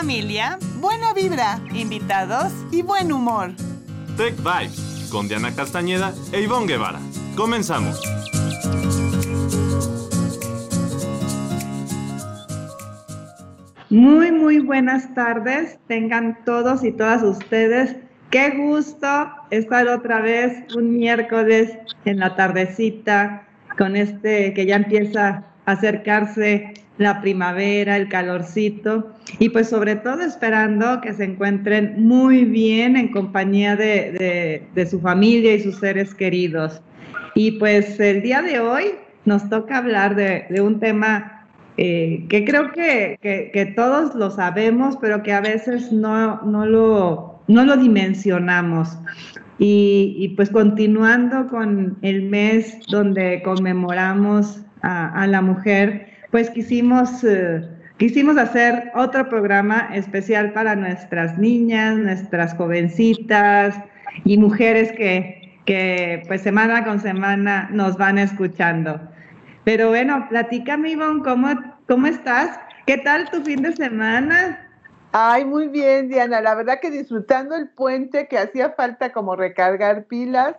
familia, buena vibra, invitados y buen humor. Tech Vibes con Diana Castañeda e Ivonne Guevara. Comenzamos. Muy, muy buenas tardes. Tengan todos y todas ustedes. Qué gusto estar otra vez un miércoles en la tardecita con este que ya empieza a acercarse la primavera, el calorcito y pues sobre todo esperando que se encuentren muy bien en compañía de, su familia y sus seres queridos. Y pues el día de hoy nos toca hablar de, un tema eh, que creo que, todos lo sabemos, pero que a veces no, no, lo, no lo dimensionamos. Y, pues continuando con el mes donde conmemoramos a la mujer, pues quisimos, eh, quisimos hacer otro programa especial para nuestras niñas, nuestras jovencitas y mujeres que, que pues semana con semana nos van escuchando. Pero bueno, platícame Ivonne, ¿cómo, ¿cómo estás? ¿Qué tal tu fin de semana? Ay, muy bien, Diana. La verdad que disfrutando el puente que hacía falta como recargar pilas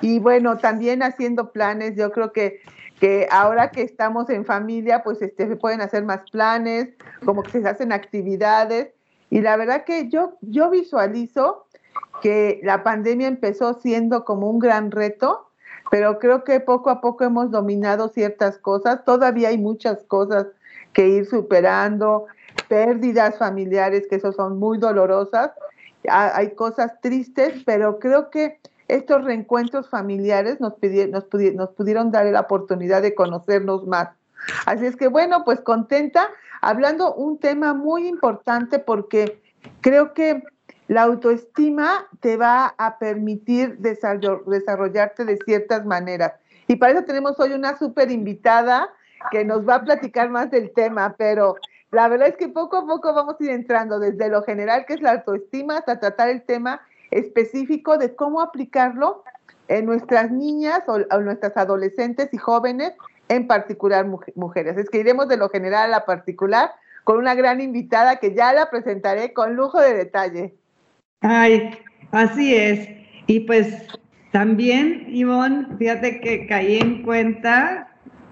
y bueno, también haciendo planes. Yo creo que que ahora que estamos en familia, pues este, se pueden hacer más planes, como que se hacen actividades. Y la verdad que yo, yo visualizo que la pandemia empezó siendo como un gran reto, pero creo que poco a poco hemos dominado ciertas cosas. Todavía hay muchas cosas que ir superando, pérdidas familiares que eso son muy dolorosas. Hay cosas tristes, pero creo que estos reencuentros familiares nos, nos, nos pudieron dar la oportunidad de conocernos más. Así es que bueno, pues contenta, hablando un tema muy importante porque creo que la autoestima te va a permitir desarrollarte de ciertas maneras. Y para eso tenemos hoy una súper invitada que nos va a platicar más del tema, pero la verdad es que poco a poco vamos a ir entrando desde lo general, que es la autoestima, hasta tratar el tema específico de cómo aplicarlo en nuestras niñas o, nuestras adolescentes y jóvenes, en particular mujeres. Es que iremos de lo general a la particular con una gran invitada que ya la presentaré con lujo de detalle. Ay, así es. Y pues también, Ivonne, fíjate que caí en cuenta,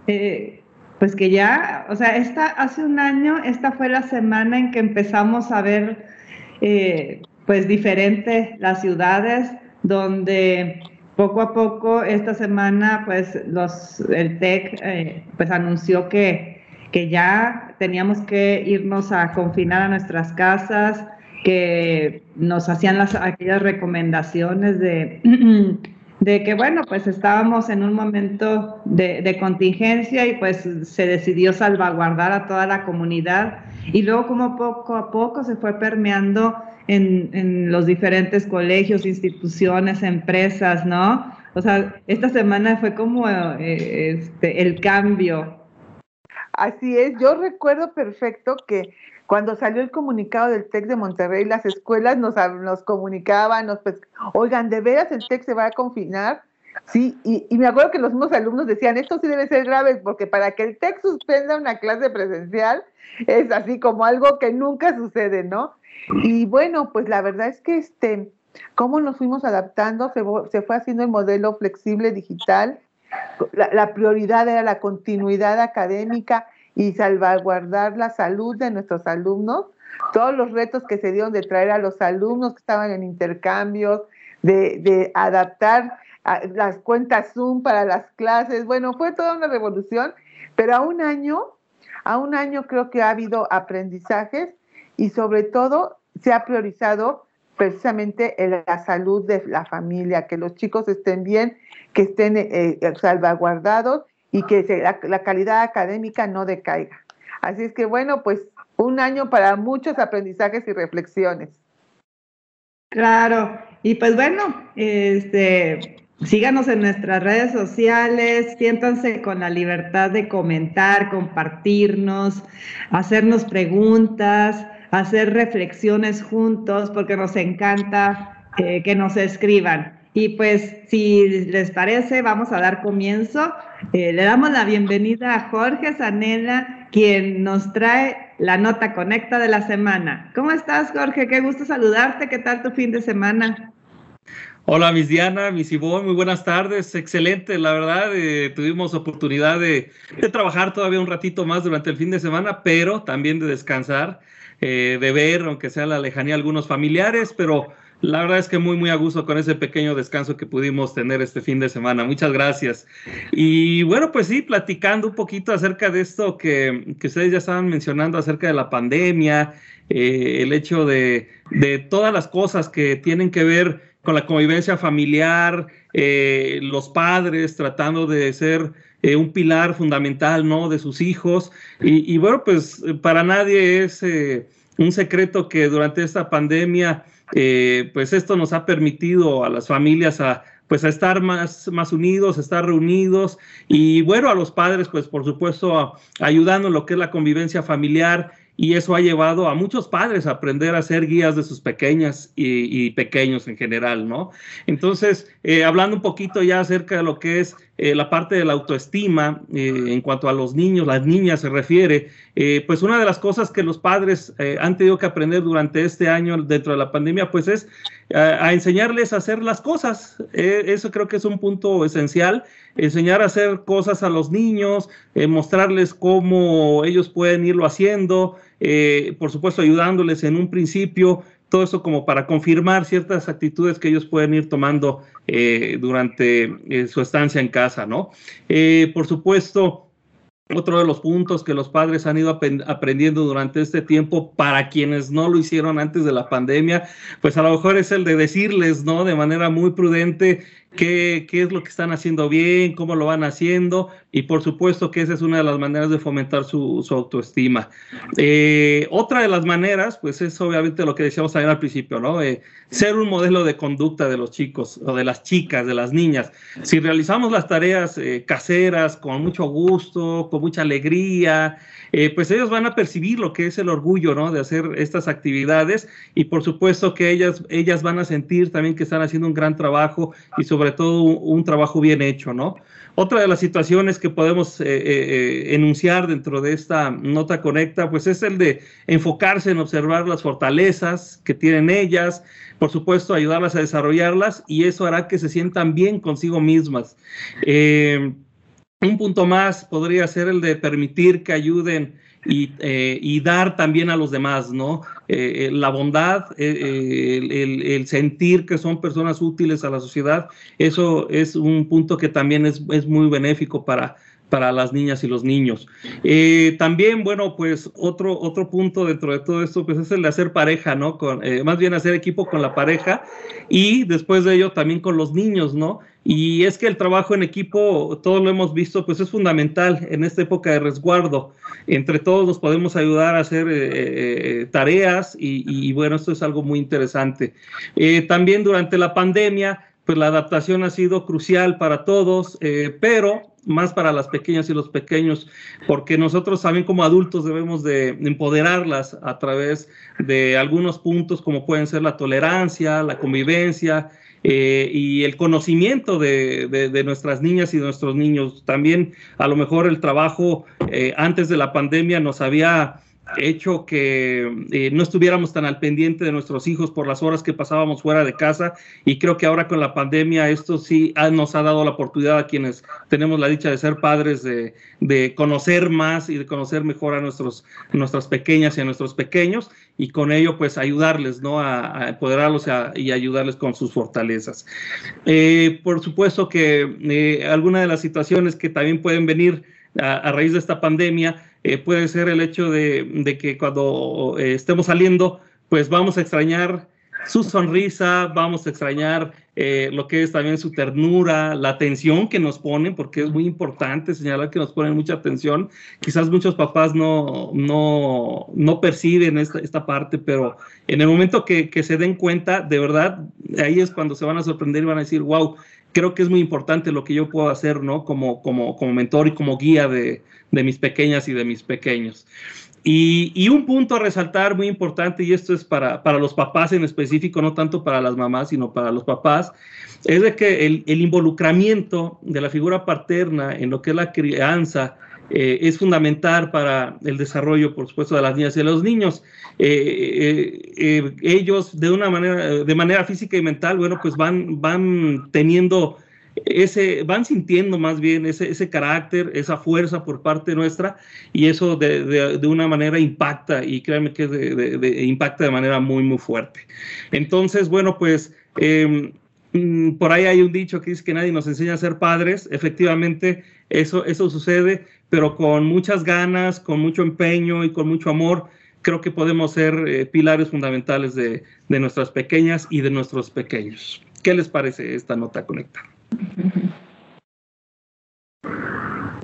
eh, pues que ya, o sea, esta, hace un año, esta fue la semana en que empezamos a ver eh, pues diferente las ciudades donde poco a poco esta semana pues los el TEC eh, pues anunció que, que ya teníamos que irnos a confinar a nuestras casas, que nos hacían las, aquellas recomendaciones de, de que bueno, pues estábamos en un momento de, contingencia y pues se decidió salvaguardar a toda la comunidad y luego como poco a poco se fue permeando en, los diferentes colegios, instituciones, empresas, ¿no? O sea, esta semana fue como eh, este, el cambio. Así es, yo recuerdo perfecto que cuando salió el comunicado del TEC de Monterrey, las escuelas nos, nos comunicaban, nos, pues, oigan, ¿de veras el TEC se va a confinar? Sí, y, me acuerdo que los mismos alumnos decían, esto sí debe ser grave, porque para que el TEC suspenda una clase presencial es así como algo que nunca sucede, ¿no? Y bueno, pues la verdad es que este, cómo nos fuimos adaptando, se, fue haciendo el modelo flexible digital. La, prioridad era la continuidad académica y salvaguardar la salud de nuestros alumnos. Todos los retos que se dieron de traer a los alumnos que estaban en intercambios, de, adaptar las cuentas Zoom para las clases. Bueno, fue toda una revolución, pero a un año, a un año creo que ha habido aprendizajes y sobre todo se ha priorizado precisamente la salud de la familia, que los chicos estén bien, que estén eh, eh, salvaguardados y que la, calidad académica no decaiga. Así es que bueno, pues un año para muchos aprendizajes y reflexiones. Claro, y pues bueno, este, síganos en nuestras redes sociales, siéntanse con la libertad de comentar, compartirnos, hacernos preguntas hacer reflexiones juntos porque nos encanta eh, que nos escriban. Y pues si les parece, vamos a dar comienzo. Eh, le damos la bienvenida a Jorge Zanella, quien nos trae la nota conecta de la semana. ¿Cómo estás, Jorge? Qué gusto saludarte. ¿Qué tal tu fin de semana? Hola, Miss Diana, Miss Ivonne, muy buenas tardes. Excelente, la verdad, eh, tuvimos oportunidad de, trabajar todavía un ratito más durante el fin de semana, pero también de descansar, eh, de ver, aunque sea la lejanía, algunos familiares, pero la verdad es que muy, muy a gusto con ese pequeño descanso que pudimos tener este fin de semana. Muchas gracias. Y bueno, pues sí, platicando un poquito acerca de esto que, que ustedes ya estaban mencionando acerca de la pandemia, eh, el hecho de, de todas las cosas que tienen que ver con la convivencia familiar, eh, los padres tratando de ser eh, un pilar fundamental, ¿no? De sus hijos. Y, bueno, pues para nadie es eh, un secreto que durante esta pandemia, pues esto nos ha permitido a las familias a pues a estar más, más unidos, a estar reunidos y bueno, a los padres, pues por supuesto, ayudando en lo que es la convivencia familiar y eso ha llevado a muchos padres a aprender a ser guías de sus pequeñas y, pequeños en general, ¿no? Entonces, eh, hablando un poquito ya acerca de lo que es eh, la parte de la autoestima eh, en cuanto a los niños, las niñas se refiere, pues una de las cosas que los padres han tenido que aprender durante este año dentro de la pandemia, pues es a enseñarles a hacer las cosas. eso creo que es un punto esencial, enseñar a hacer cosas a los niños, mostrarles cómo ellos pueden irlo haciendo, eh, por supuesto ayudándoles en un principio, todo eso como para confirmar ciertas actitudes que ellos pueden ir tomando eh, durante eh, su estancia en casa, ¿no? por supuesto, otro de los puntos que los padres han ido aprendiendo durante este tiempo, para quienes no lo hicieron antes de la pandemia, pues a lo mejor es el de decirles, ¿no? De manera muy prudente qué, qué es lo que están haciendo bien, cómo lo van haciendo, y por supuesto que esa es una de las maneras de fomentar su, autoestima. Eh, otra de las maneras, pues es obviamente lo que decíamos también al principio, ¿no? Eh, ser un modelo de conducta de los chicos o de las chicas, de las niñas. Si realizamos las tareas eh, caseras con mucho gusto, con mucha alegría, pues ellos van a percibir lo que es el orgullo, ¿no? De hacer estas actividades y por supuesto que ellas, ellas van a sentir también que están haciendo un gran trabajo y sobre todo un trabajo bien hecho, ¿no? Otra de las situaciones que podemos eh, eh, eh, enunciar dentro de esta nota conecta, pues es el de enfocarse en observar las fortalezas que tienen ellas, por supuesto ayudarlas a desarrollarlas y eso hará que se sientan bien consigo mismas. un punto más podría ser el de permitir que ayuden eh, y, dar también a los demás, ¿no? Eh, eh, la bondad, el, sentir que son personas útiles a la sociedad, eso es un punto que también es, es muy benéfico para, para las niñas y los niños. También, bueno, pues otro, otro punto dentro de todo esto, pues es el de hacer pareja, ¿no? Con, más bien hacer equipo con la pareja y después de ello también con los niños, ¿no? Y es que el trabajo en equipo, todos lo hemos visto, pues es fundamental en esta época de resguardo. Entre todos nos podemos ayudar a hacer eh, tareas y, bueno, esto es algo muy interesante. también durante la pandemia, pues la adaptación ha sido crucial para todos, pero más para las pequeñas y los pequeños, porque nosotros también como adultos debemos de empoderarlas a través de algunos puntos como pueden ser la tolerancia, la convivencia eh, y el conocimiento de, nuestras niñas y nuestros niños. También a lo mejor el trabajo eh, antes de la pandemia nos había hecho que eh, no estuviéramos tan al pendiente de nuestros hijos por las horas que pasábamos fuera de casa y creo que ahora con la pandemia esto sí nos ha dado la oportunidad a quienes tenemos la dicha de ser padres de, conocer más y de conocer mejor a nuestros, nuestras pequeñas y a nuestros pequeños y con ello pues ayudarles, ¿no? A, empoderarlos y ayudarles con sus fortalezas. Eh, por supuesto que eh, algunas de las situaciones que también pueden venir a raíz de esta pandemia, eh, puede ser el hecho de, que cuando eh, estemos saliendo, pues vamos a extrañar su sonrisa, vamos a extrañar eh, lo que es también su ternura, la atención que nos ponen, porque es muy importante señalar que nos ponen mucha atención. Quizás muchos papás no, no, no perciben esta, esta, parte, pero en el momento que, que, se den cuenta, de verdad, ahí es cuando se van a sorprender y van a decir, wow, creo que es muy importante lo que yo puedo hacer, ¿no? Como, como, como mentor y como guía de, de mis pequeñas y de mis pequeños. Y, y, un punto a resaltar muy importante, y esto es para, para, los papás en específico, no tanto para las mamás, sino para los papás, es de que el, el involucramiento de la figura paterna en lo que es la crianza eh, es fundamental para el desarrollo, por supuesto, de las niñas y de los niños. ellos de una manera, de manera física y mental, bueno, pues van, van teniendo ese, van sintiendo más bien ese, ese carácter, esa fuerza por parte nuestra y eso de, de, una manera impacta y créanme que impacta de manera muy, muy fuerte. Entonces, bueno, pues em, mm, por ahí hay un dicho que dice que nadie nos enseña a ser padres. Efectivamente, eso, eso sucede, pero con muchas ganas, con mucho empeño y con mucho amor, creo que podemos ser eh, pilares fundamentales de, de nuestras pequeñas y de nuestros pequeños. ¿Qué les parece esta nota conectada?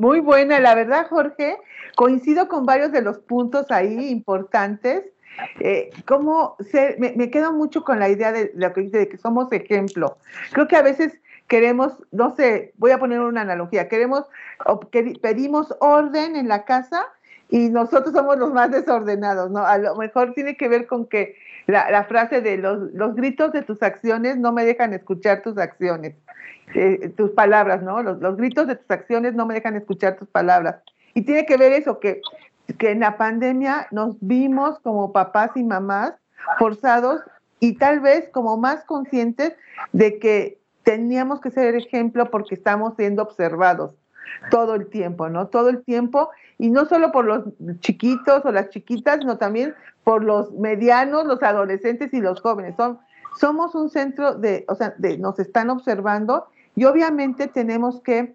Muy buena, la verdad, Jorge. Coincido con varios de los puntos ahí importantes. Eh, me, quedo mucho con la idea de de que somos ejemplo. Creo que a veces queremos, no sé, voy a poner una analogía, queremos, pedimos orden en la casa y nosotros somos los más desordenados, ¿no? A lo mejor tiene que ver con que la, frase de los, los gritos de tus acciones no me dejan escuchar tus acciones. Eh, tus palabras, ¿no? Los, los, gritos de tus acciones no me dejan escuchar tus palabras. Y tiene que ver eso, que, que en la pandemia nos vimos como papás y mamás forzados y tal vez como más conscientes de que teníamos que ser ejemplo porque estamos siendo observados todo el tiempo, ¿no? Todo el tiempo, y no solo por los chiquitos o las chiquitas, sino también por los medianos, los adolescentes y los jóvenes. Somos un centro de, o sea, de, nos están observando y obviamente tenemos que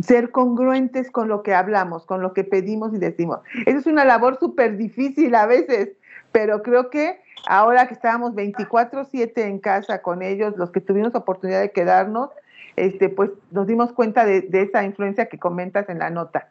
ser congruentes con lo que hablamos, con lo que pedimos y decimos. Eso es una labor súper difícil a veces, pero creo que ahora que estábamos 24/7 en casa con ellos, los que tuvimos oportunidad de quedarnos, este, pues nos dimos cuenta de esa influencia que comentas en la nota.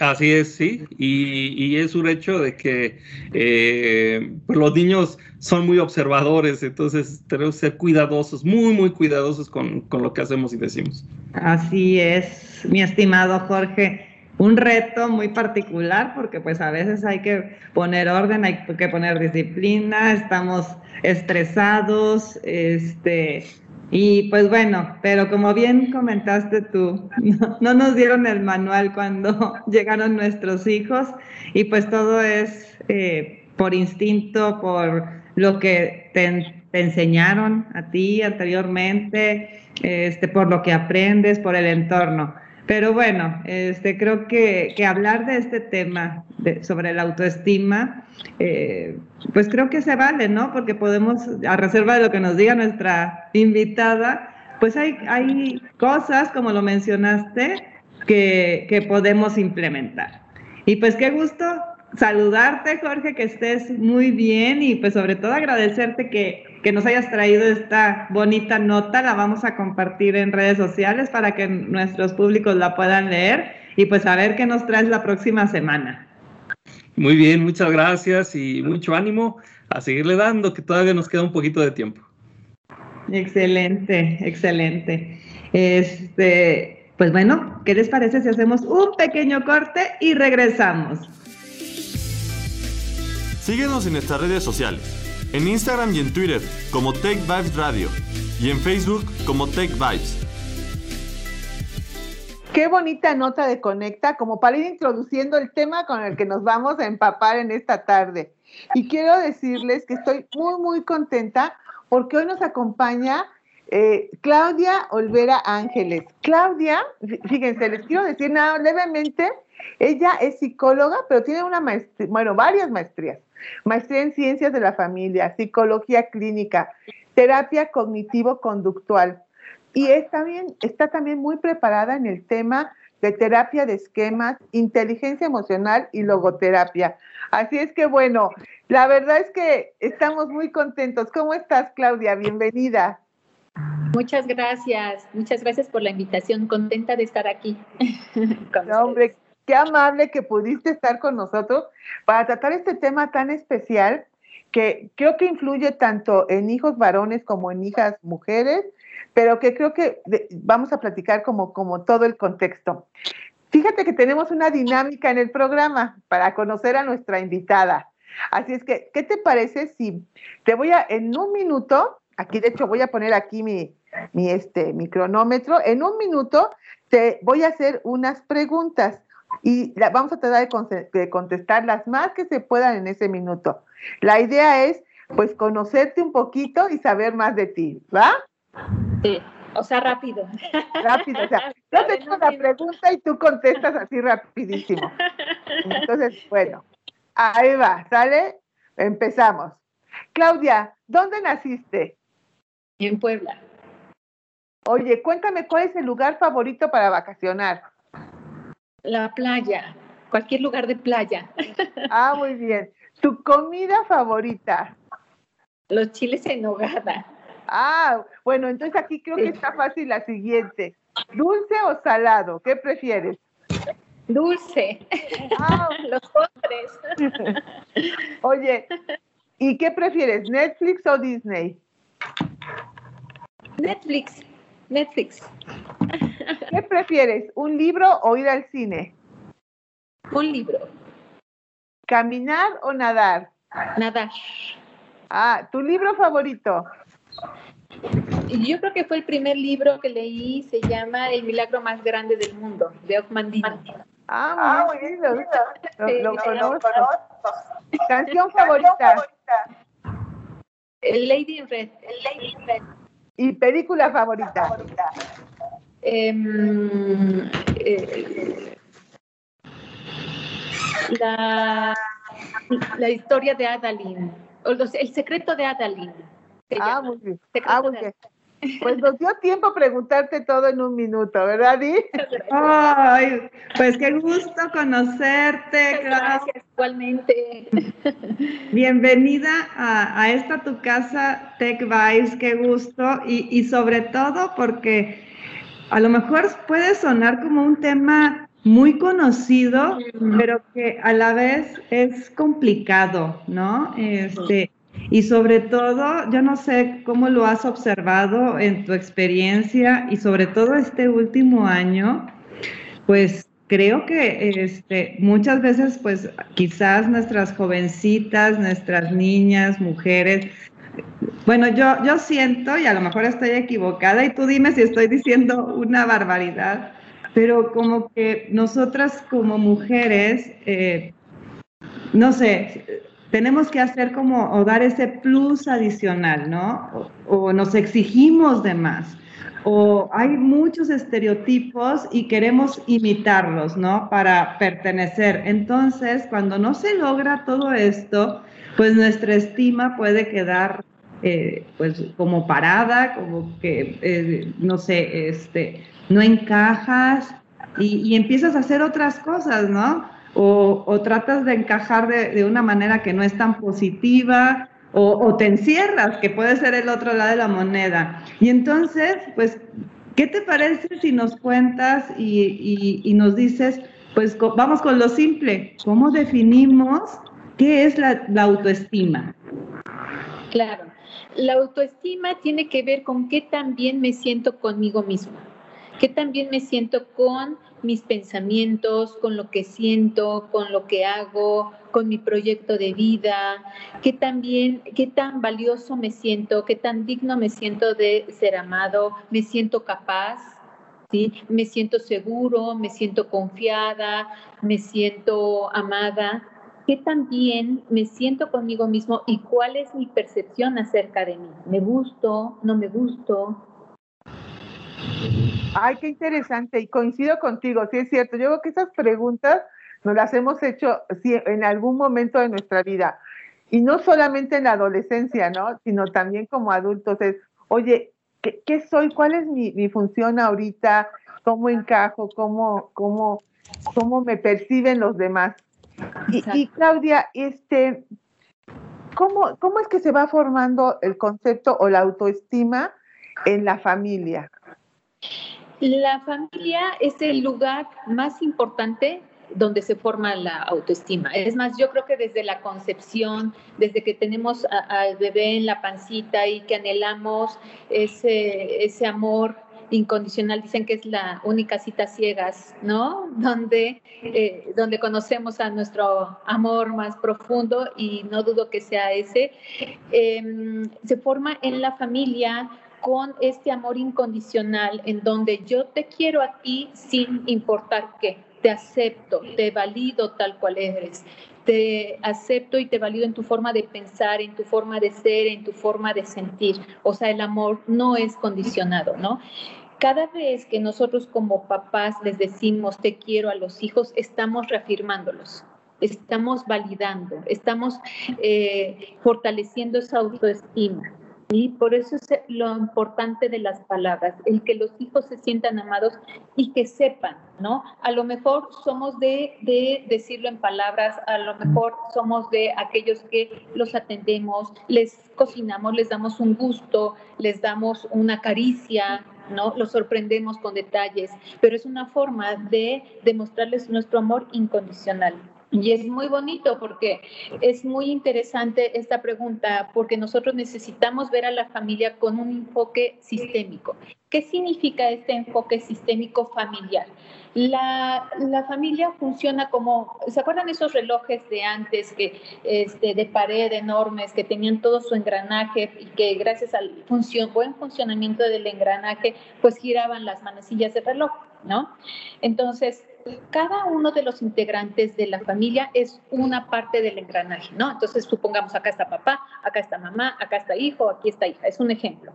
Así es, sí, y, es un hecho de que eh, pues los niños son muy observadores, entonces tenemos que ser cuidadosos, muy, muy cuidadosos con, con lo que hacemos y decimos. Así es, mi estimado Jorge un reto muy particular porque pues a veces hay que poner orden, hay que poner disciplina, estamos estresados, este, y pues bueno, pero como bien comentaste tú, no, nos dieron el manual cuando llegaron nuestros hijos y pues todo es eh, por instinto, por lo que te, enseñaron a ti anteriormente, este, por lo que aprendes, por el entorno. Pero bueno, este, creo que, hablar de este tema sobre la autoestima, eh, pues creo que se vale, ¿no? Porque podemos, a reserva de lo que nos diga nuestra invitada, pues hay, hay cosas, como lo mencionaste, que, que podemos implementar. Y pues qué gusto saludarte, Jorge, que estés muy bien y pues sobre todo agradecerte que, nos hayas traído esta bonita nota. La vamos a compartir en redes sociales para que nuestros públicos la puedan leer y pues a ver qué nos traes la próxima semana. Muy bien, muchas gracias y mucho ánimo a seguirle dando, que todavía nos queda un poquito de tiempo. Excelente, excelente. Este, pues bueno, ¿qué les parece si hacemos un pequeño corte y regresamos? Síguenos en nuestras redes sociales, en Instagram y en Twitter como Tech Vibes Radio y en Facebook como Tech Vibes. Qué bonita nota de Conecta, como para ir introduciendo el tema con el que nos vamos a empapar en esta tarde. Y quiero decirles que estoy muy, muy contenta porque hoy nos acompaña eh, Claudia Olvera Ángeles. Claudia, fíjense, les quiero decir nada levemente, ella es psicóloga, pero tiene una maestría, bueno, varias maestrías maestría en ciencias de la familia, psicología clínica, terapia cognitivo-conductual. Y también, está también muy preparada en el tema de terapia de esquemas, inteligencia emocional y logoterapia. Así es que bueno, la verdad es que estamos muy contentos. ¿Cómo estás, Claudia? Bienvenida. Muchas gracias, muchas gracias por la invitación. Contenta de estar aquí. hombre, qué amable que pudiste estar con nosotros para tratar este tema tan especial que creo que influye tanto en hijos varones como en hijas mujeres, pero que creo que vamos a platicar como, como todo el contexto. Fíjate que tenemos una dinámica en el programa para conocer a nuestra invitada. Así es que, ¿qué te parece si te voy a, en un minuto, aquí de hecho voy a poner aquí mi, mi, este, mi cronómetro, en un minuto te voy a hacer unas preguntas y vamos a tratar de, contestar las más que se puedan en ese minuto. La idea es, pues, conocerte un poquito y saber más de ti, ¿va? Sí, o sea, rápido. Rápido, o sea, yo te hago la pregunta y tú contestas así rapidísimo. Entonces, bueno, ahí va, ¿sale? Empezamos. Claudia, ¿dónde naciste? En Puebla. Oye, cuéntame cuál es el lugar favorito para vacacionar. La playa, cualquier lugar de playa. Ah, muy bien. ¿Tu comida favorita? Los chiles en nogada. Ah, bueno, entonces aquí creo que está fácil la siguiente. ¿Dulce o salado? ¿Qué prefieres? Dulce. Ah, los postres. Oye, ¿y qué prefieres, Netflix o Disney? Netflix. Netflix. ¿Qué prefieres, un libro o ir al cine? Un libro. ¿Caminar o nadar? Nadar. Ah, ¿tu libro favorito? Yo creo que fue el primer libro que leí, se llama El milagro más grande del mundo, de Ochmandino. Ah, muy bien, lo, conozco. ¿Canción favorita? Lady in Red. Lady in Red. ¿Y película favorita? Em, eh, la, la, historia de Adalyn, el secreto de Adalyn. Ah, muy bien. Ah, muy bien. Pues nos dio tiempo preguntarte todo en un minuto, ¿verdad, Di? Ay, pues qué gusto conocerte. Gracias, igualmente. Bienvenida a, esta tu casa, Tech Vibes, qué gusto. Y, y sobre todo porque a lo mejor puede sonar como un tema muy conocido, pero que a la vez es complicado, ¿no? Este, y sobre todo, yo no sé cómo lo has observado en tu experiencia y sobre todo este último año, pues creo que este, muchas veces, pues quizás nuestras jovencitas, nuestras niñas, mujeres, bueno, yo, yo siento, y a lo mejor estoy equivocada, y tú dime si estoy diciendo una barbaridad, pero como que nosotras como mujeres, eh, no sé, tenemos que hacer como o dar ese plus adicional, ¿no? O, nos exigimos de más. O hay muchos estereotipos y queremos imitarlos, ¿no? Para pertenecer. Entonces, cuando no se logra todo esto, pues nuestra estima puede quedar eh, pues como parada, como que, eh, no sé, este, no encajas y, y, empiezas a hacer otras cosas, ¿no? o, tratas de encajar de, una manera que no es tan positiva, o, te encierras, que puede ser el otro lado de la moneda. Y entonces, pues, ¿qué te parece si nos cuentas y, nos dices, pues vamos con lo simple, ¿cómo definimos qué es la, autoestima? Claro, la autoestima tiene que ver con qué también me siento conmigo misma, qué también me siento con mis pensamientos, con lo que siento, con lo que hago, con mi proyecto de vida, qué también, qué tan valioso me siento, qué tan digno me siento de ser amado, me siento capaz, ¿sí? me siento seguro, me siento confiada, me siento amada, qué tan bien me siento conmigo mismo y cuál es mi percepción acerca de mí. ¿Me gusto? ¿No me gusto? Ay, qué interesante. Y coincido contigo, sí es cierto. Yo creo que esas preguntas nos las hemos hecho en algún momento de nuestra vida. Y no solamente en la adolescencia, ¿no? Sino también como adultos. Es, oye, ¿qué, soy? ¿Cuál es mi, función ahorita? ¿Cómo encajo? ¿Cómo, cómo, cómo me perciben los demás? Y, y, Claudia, este, ¿cómo, ¿cómo es que se va formando el concepto o la autoestima en la familia? La familia es el lugar más importante donde se forma la autoestima. Es más, yo creo que desde la concepción, desde que tenemos al bebé en la pancita y que anhelamos ese, ese amor incondicional, dicen que es la única cita ciegas, ¿no? Donde, eh, donde conocemos a nuestro amor más profundo y no dudo que sea ese, em, se forma en la familia con este amor incondicional en donde yo te quiero a ti sin importar qué, te acepto, te valido tal cual eres, te acepto y te valido en tu forma de pensar, en tu forma de ser, en tu forma de sentir. O sea, el amor no es condicionado, ¿no? Cada vez que nosotros como papás les decimos te quiero a los hijos, estamos reafirmándolos, estamos validando, estamos eh, fortaleciendo esa autoestima. Y por eso es lo importante de las palabras, el que los hijos se sientan amados y que sepan, ¿no? A lo mejor somos de, de decirlo en palabras, a lo mejor somos de aquellos que los atendemos, les cocinamos, les damos un gusto, les damos una caricia, ¿no? Los sorprendemos con detalles, pero es una forma de demostrarles nuestro amor incondicional. Y es muy bonito porque es muy interesante esta pregunta, porque nosotros necesitamos ver a la familia con un enfoque sistémico. ¿Qué significa este enfoque sistémico familiar? La, la, familia funciona como, ¿se acuerdan esos relojes de antes que, este, de pared enormes que tenían todo su engranaje y que gracias al buen funcionamiento del engranaje pues giraban las manecillas del reloj, ¿no? Entonces, cada uno de los integrantes de la familia es una parte del engranaje, ¿no? Entonces, supongamos, acá está papá, acá está mamá, acá está hijo, aquí está hija, es un ejemplo.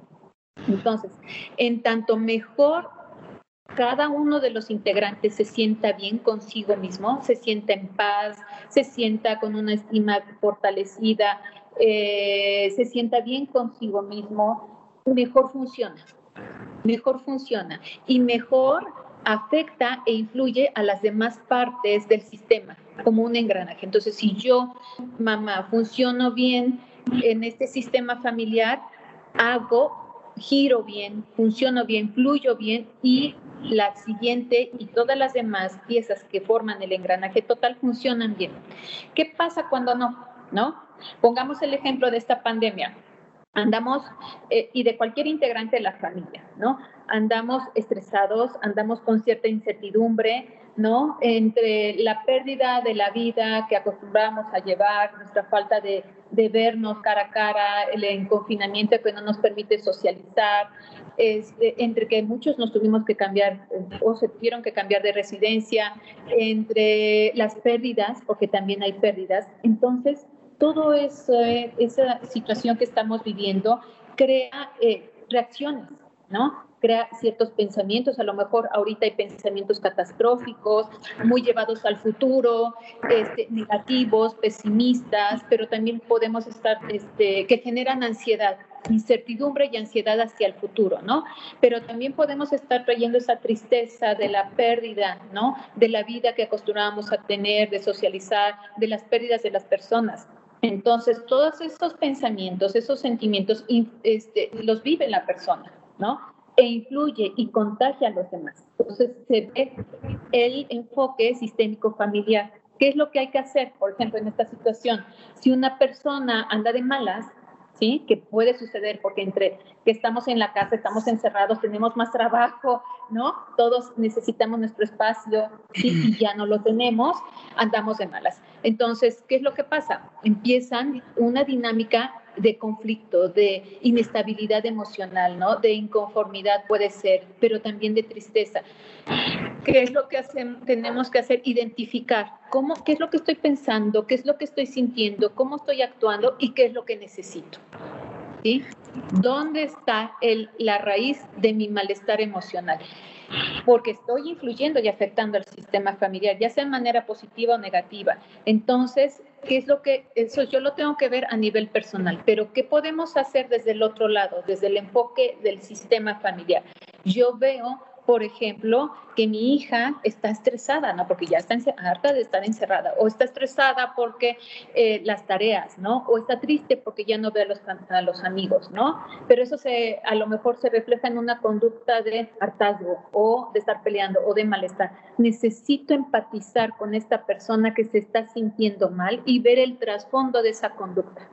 Entonces, en tanto mejor cada uno de los integrantes se sienta bien consigo mismo, se sienta en paz, se sienta con una estima fortalecida, eh, se sienta bien consigo mismo, mejor funciona, mejor funciona y mejor afecta e influye a las demás partes del sistema como un engranaje. Entonces, si yo, mamá, funciono bien en este sistema familiar, hago, giro bien, funciono bien, fluyo bien y la siguiente y todas las demás piezas que forman el engranaje total funcionan bien. ¿Qué pasa cuando no? ¿No? Pongamos el ejemplo de esta pandemia andamos, eh, y de cualquier integrante de la familia, ¿no? Andamos estresados, andamos con cierta incertidumbre, ¿no? Entre la pérdida de la vida que acostumbramos a llevar, nuestra falta de, de vernos cara a cara, el, confinamiento que no nos permite socializar, este, entre que muchos nos tuvimos que cambiar o se tuvieron que cambiar de residencia, entre las pérdidas, porque también hay pérdidas. Entonces, todo esa situación que estamos viviendo crea eh, reacciones, ¿no? Crea ciertos pensamientos, a lo mejor ahorita hay pensamientos catastróficos, muy llevados al futuro, este, negativos, pesimistas, pero también podemos estar, este, que generan ansiedad, incertidumbre y ansiedad hacia el futuro, ¿no? Pero también podemos estar trayendo esa tristeza de la pérdida, ¿no? De la vida que acostumbrábamos a tener, de socializar, de las pérdidas de las personas. Entonces, todos esos pensamientos, esos sentimientos, este, los vive la persona, ¿no? E influye y contagia a los demás. Entonces, se ve el enfoque sistémico familiar. ¿Qué es lo que hay que hacer, por ejemplo, en esta situación? Si una persona anda de malas, ¿sí? Que puede suceder porque entre que estamos en la casa, estamos encerrados, tenemos más trabajo, ¿no? Todos necesitamos nuestro espacio y ya no lo tenemos, andamos de malas. Entonces, ¿qué es lo que pasa? Empiezan una dinámica de conflicto, de inestabilidad emocional, ¿no? De inconformidad puede ser, pero también de tristeza. ¿Qué es lo que hacemos, tenemos que hacer? Identificar cómo, qué es lo que estoy pensando, qué es lo que estoy sintiendo, cómo estoy actuando y qué es lo que necesito. ¿Sí? ¿Dónde está el, la raíz de mi malestar emocional? porque estoy influyendo y afectando al sistema familiar, ya sea de manera positiva o negativa. Entonces, ¿qué es lo que, eso yo lo tengo que ver a nivel personal, pero ¿qué podemos hacer desde el otro lado, desde el enfoque del sistema familiar? Yo veo por ejemplo, que mi hija está estresada, ¿no? Porque ya está harta de estar encerrada, o está estresada porque eh, las tareas, ¿no? O está triste porque ya no ve a los, a los amigos, ¿no? Pero eso se, a lo mejor se refleja en una conducta de hartazgo o de estar peleando o de malestar. Necesito empatizar con esta persona que se está sintiendo mal y ver el trasfondo de esa conducta.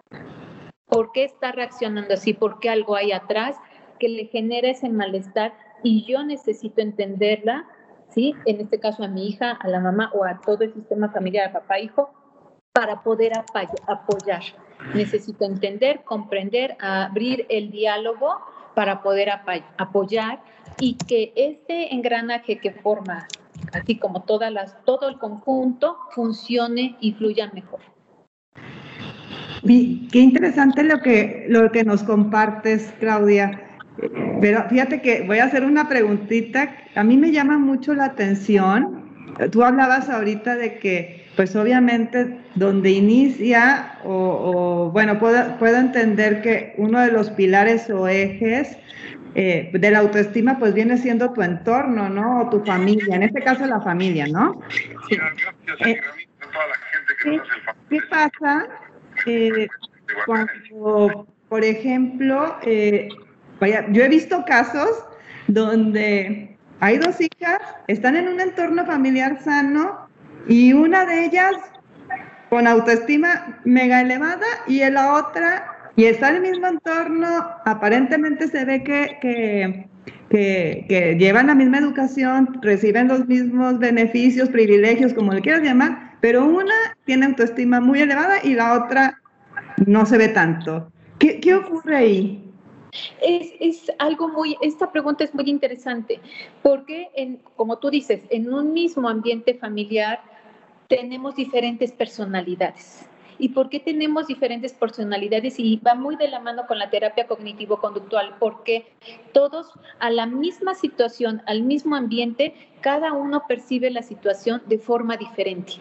¿Por qué está reaccionando así? ¿Por qué algo hay atrás que le genera ese malestar? Y yo necesito entenderla, ¿sí? En este caso a mi hija, a la mamá o a todo el sistema familiar, papá, hijo, para poder apoyar. Necesito entender, comprender, abrir el diálogo para poder apoyar y que este engranaje que forma, así como todas las, todo el conjunto, funcione y fluya mejor. Qué interesante lo que, lo que nos compartes, Claudia. Pero fíjate que voy a hacer una preguntita. A mí me llama mucho la atención. Tú hablabas ahorita de que, pues obviamente, donde inicia, o, bueno, puedo, puedo, entender que uno de los pilares o ejes eh, de la autoestima, pues viene siendo tu entorno, ¿no? O tu familia, en este caso la familia, ¿no? Sí. Eh, ¿Qué pasa eh, cuando, por ejemplo, eh, vaya, yo he visto casos donde hay dos hijas, están en un entorno familiar sano y una de ellas con autoestima mega elevada y la otra, y está en el mismo entorno, aparentemente se ve que, que, que, llevan la misma educación, reciben los mismos beneficios, privilegios, como le quieras llamar, pero una tiene autoestima muy elevada y la otra no se ve tanto. ¿Qué, qué ocurre ahí? Es, algo muy, esta pregunta es muy interesante, porque en, como tú dices, en un mismo ambiente familiar tenemos diferentes personalidades. ¿Y por qué tenemos diferentes personalidades? Y va muy de la mano con la terapia cognitivo-conductual, porque todos a la misma situación, al mismo ambiente, cada uno percibe la situación de forma diferente.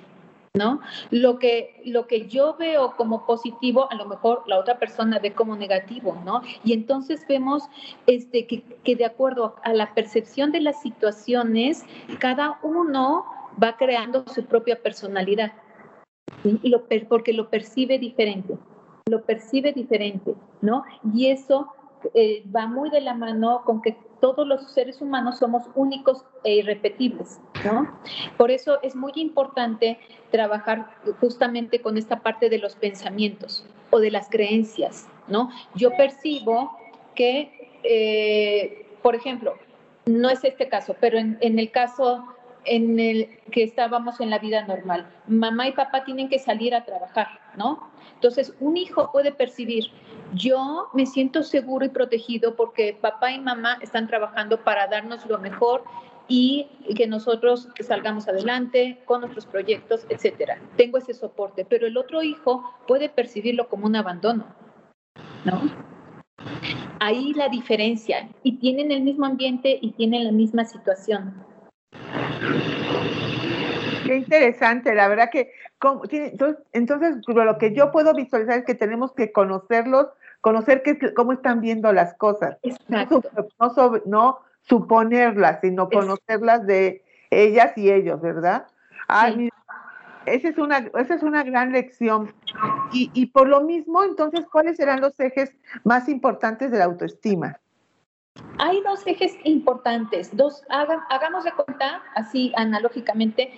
¿No? Lo que, lo que yo veo como positivo, a lo mejor la otra persona ve como negativo, ¿no? Y entonces vemos este, que, que de acuerdo a la percepción de las situaciones, cada uno va creando su propia personalidad, porque lo percibe diferente, lo percibe diferente, ¿no? Y eso eh, va muy de la mano con que todos los seres humanos somos únicos e irrepetibles, ¿no? Por eso es muy importante trabajar justamente con esta parte de los pensamientos o de las creencias, ¿no? Yo percibo que, eh, por ejemplo, no es este caso, pero en, en el caso en el que estábamos en la vida normal. Mamá y papá tienen que salir a trabajar, ¿no? Entonces, un hijo puede percibir, yo me siento seguro y protegido porque papá y mamá están trabajando para darnos lo mejor y que nosotros salgamos adelante con nuestros proyectos, etcétera. Tengo ese soporte, pero el otro hijo puede percibirlo como un abandono, ¿no? Ahí la diferencia y tienen el mismo ambiente y tienen la misma situación. Qué interesante, la verdad que entonces, lo que yo puedo visualizar es que tenemos que conocerlos, conocer cómo están viendo las cosas, no, no, suponerlas, sino conocerlas de ellas y ellos, ¿verdad? Ay, esa es una, esa es una gran lección. Y, y por lo mismo, entonces, ¿cuáles serán los ejes más importantes de la autoestima? Hay dos ejes importantes, dos, hagamos de cuenta, así analógicamente,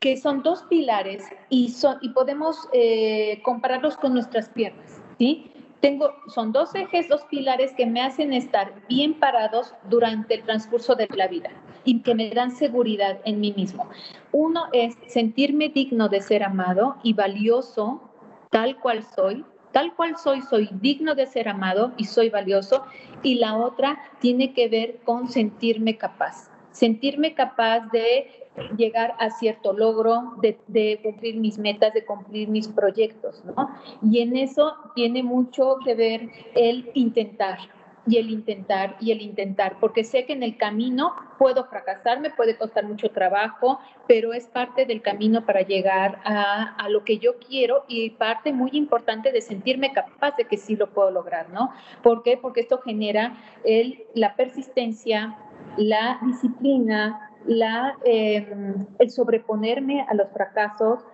que son dos pilares y, son, y podemos eh, compararlos con nuestras piernas, ¿sí? Tengo, son dos ejes, dos pilares que me hacen estar bien parados durante el transcurso de la vida y que me dan seguridad en mí mismo. Uno es sentirme digno de ser amado y valioso tal cual soy, tal cual soy, soy digno de ser amado y soy valioso. Y la otra tiene que ver con sentirme capaz, sentirme capaz de llegar a cierto logro, de, cumplir mis metas, de cumplir mis proyectos, ¿no? Y en eso tiene mucho que ver el intentar, y el intentar y el intentar, porque sé que en el camino puedo fracasar, me puede costar mucho trabajo, pero es parte del camino para llegar a, a, lo que yo quiero y parte muy importante de sentirme capaz de que sí lo puedo lograr, ¿no? ¿Por qué? Porque esto genera el, la persistencia, la disciplina, la, em, el sobreponerme a los fracasos,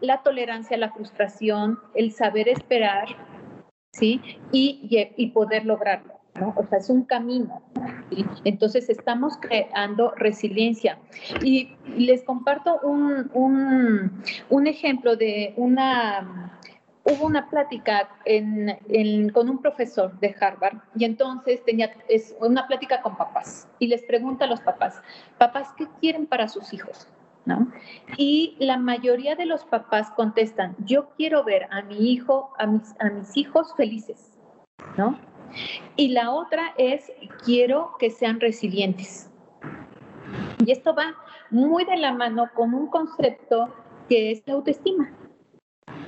la tolerancia a la frustración, el saber esperar, ¿sí? Y, y poder lograrlo. ¿no? O sea, es un camino. Entonces estamos creando resiliencia. Y les comparto un, un, un ejemplo de una hubo una plática con un profesor de Harvard y entonces tenía es una plática con papás y les pregunta a los papás, papás, ¿qué quieren para sus hijos? ¿No? Y la mayoría de los papás contestan, yo quiero ver a mi hijo, a mis, a mis hijos felices, ¿no? Y la otra es, quiero que sean resilientes. Y esto va muy de la mano con un concepto que es la autoestima.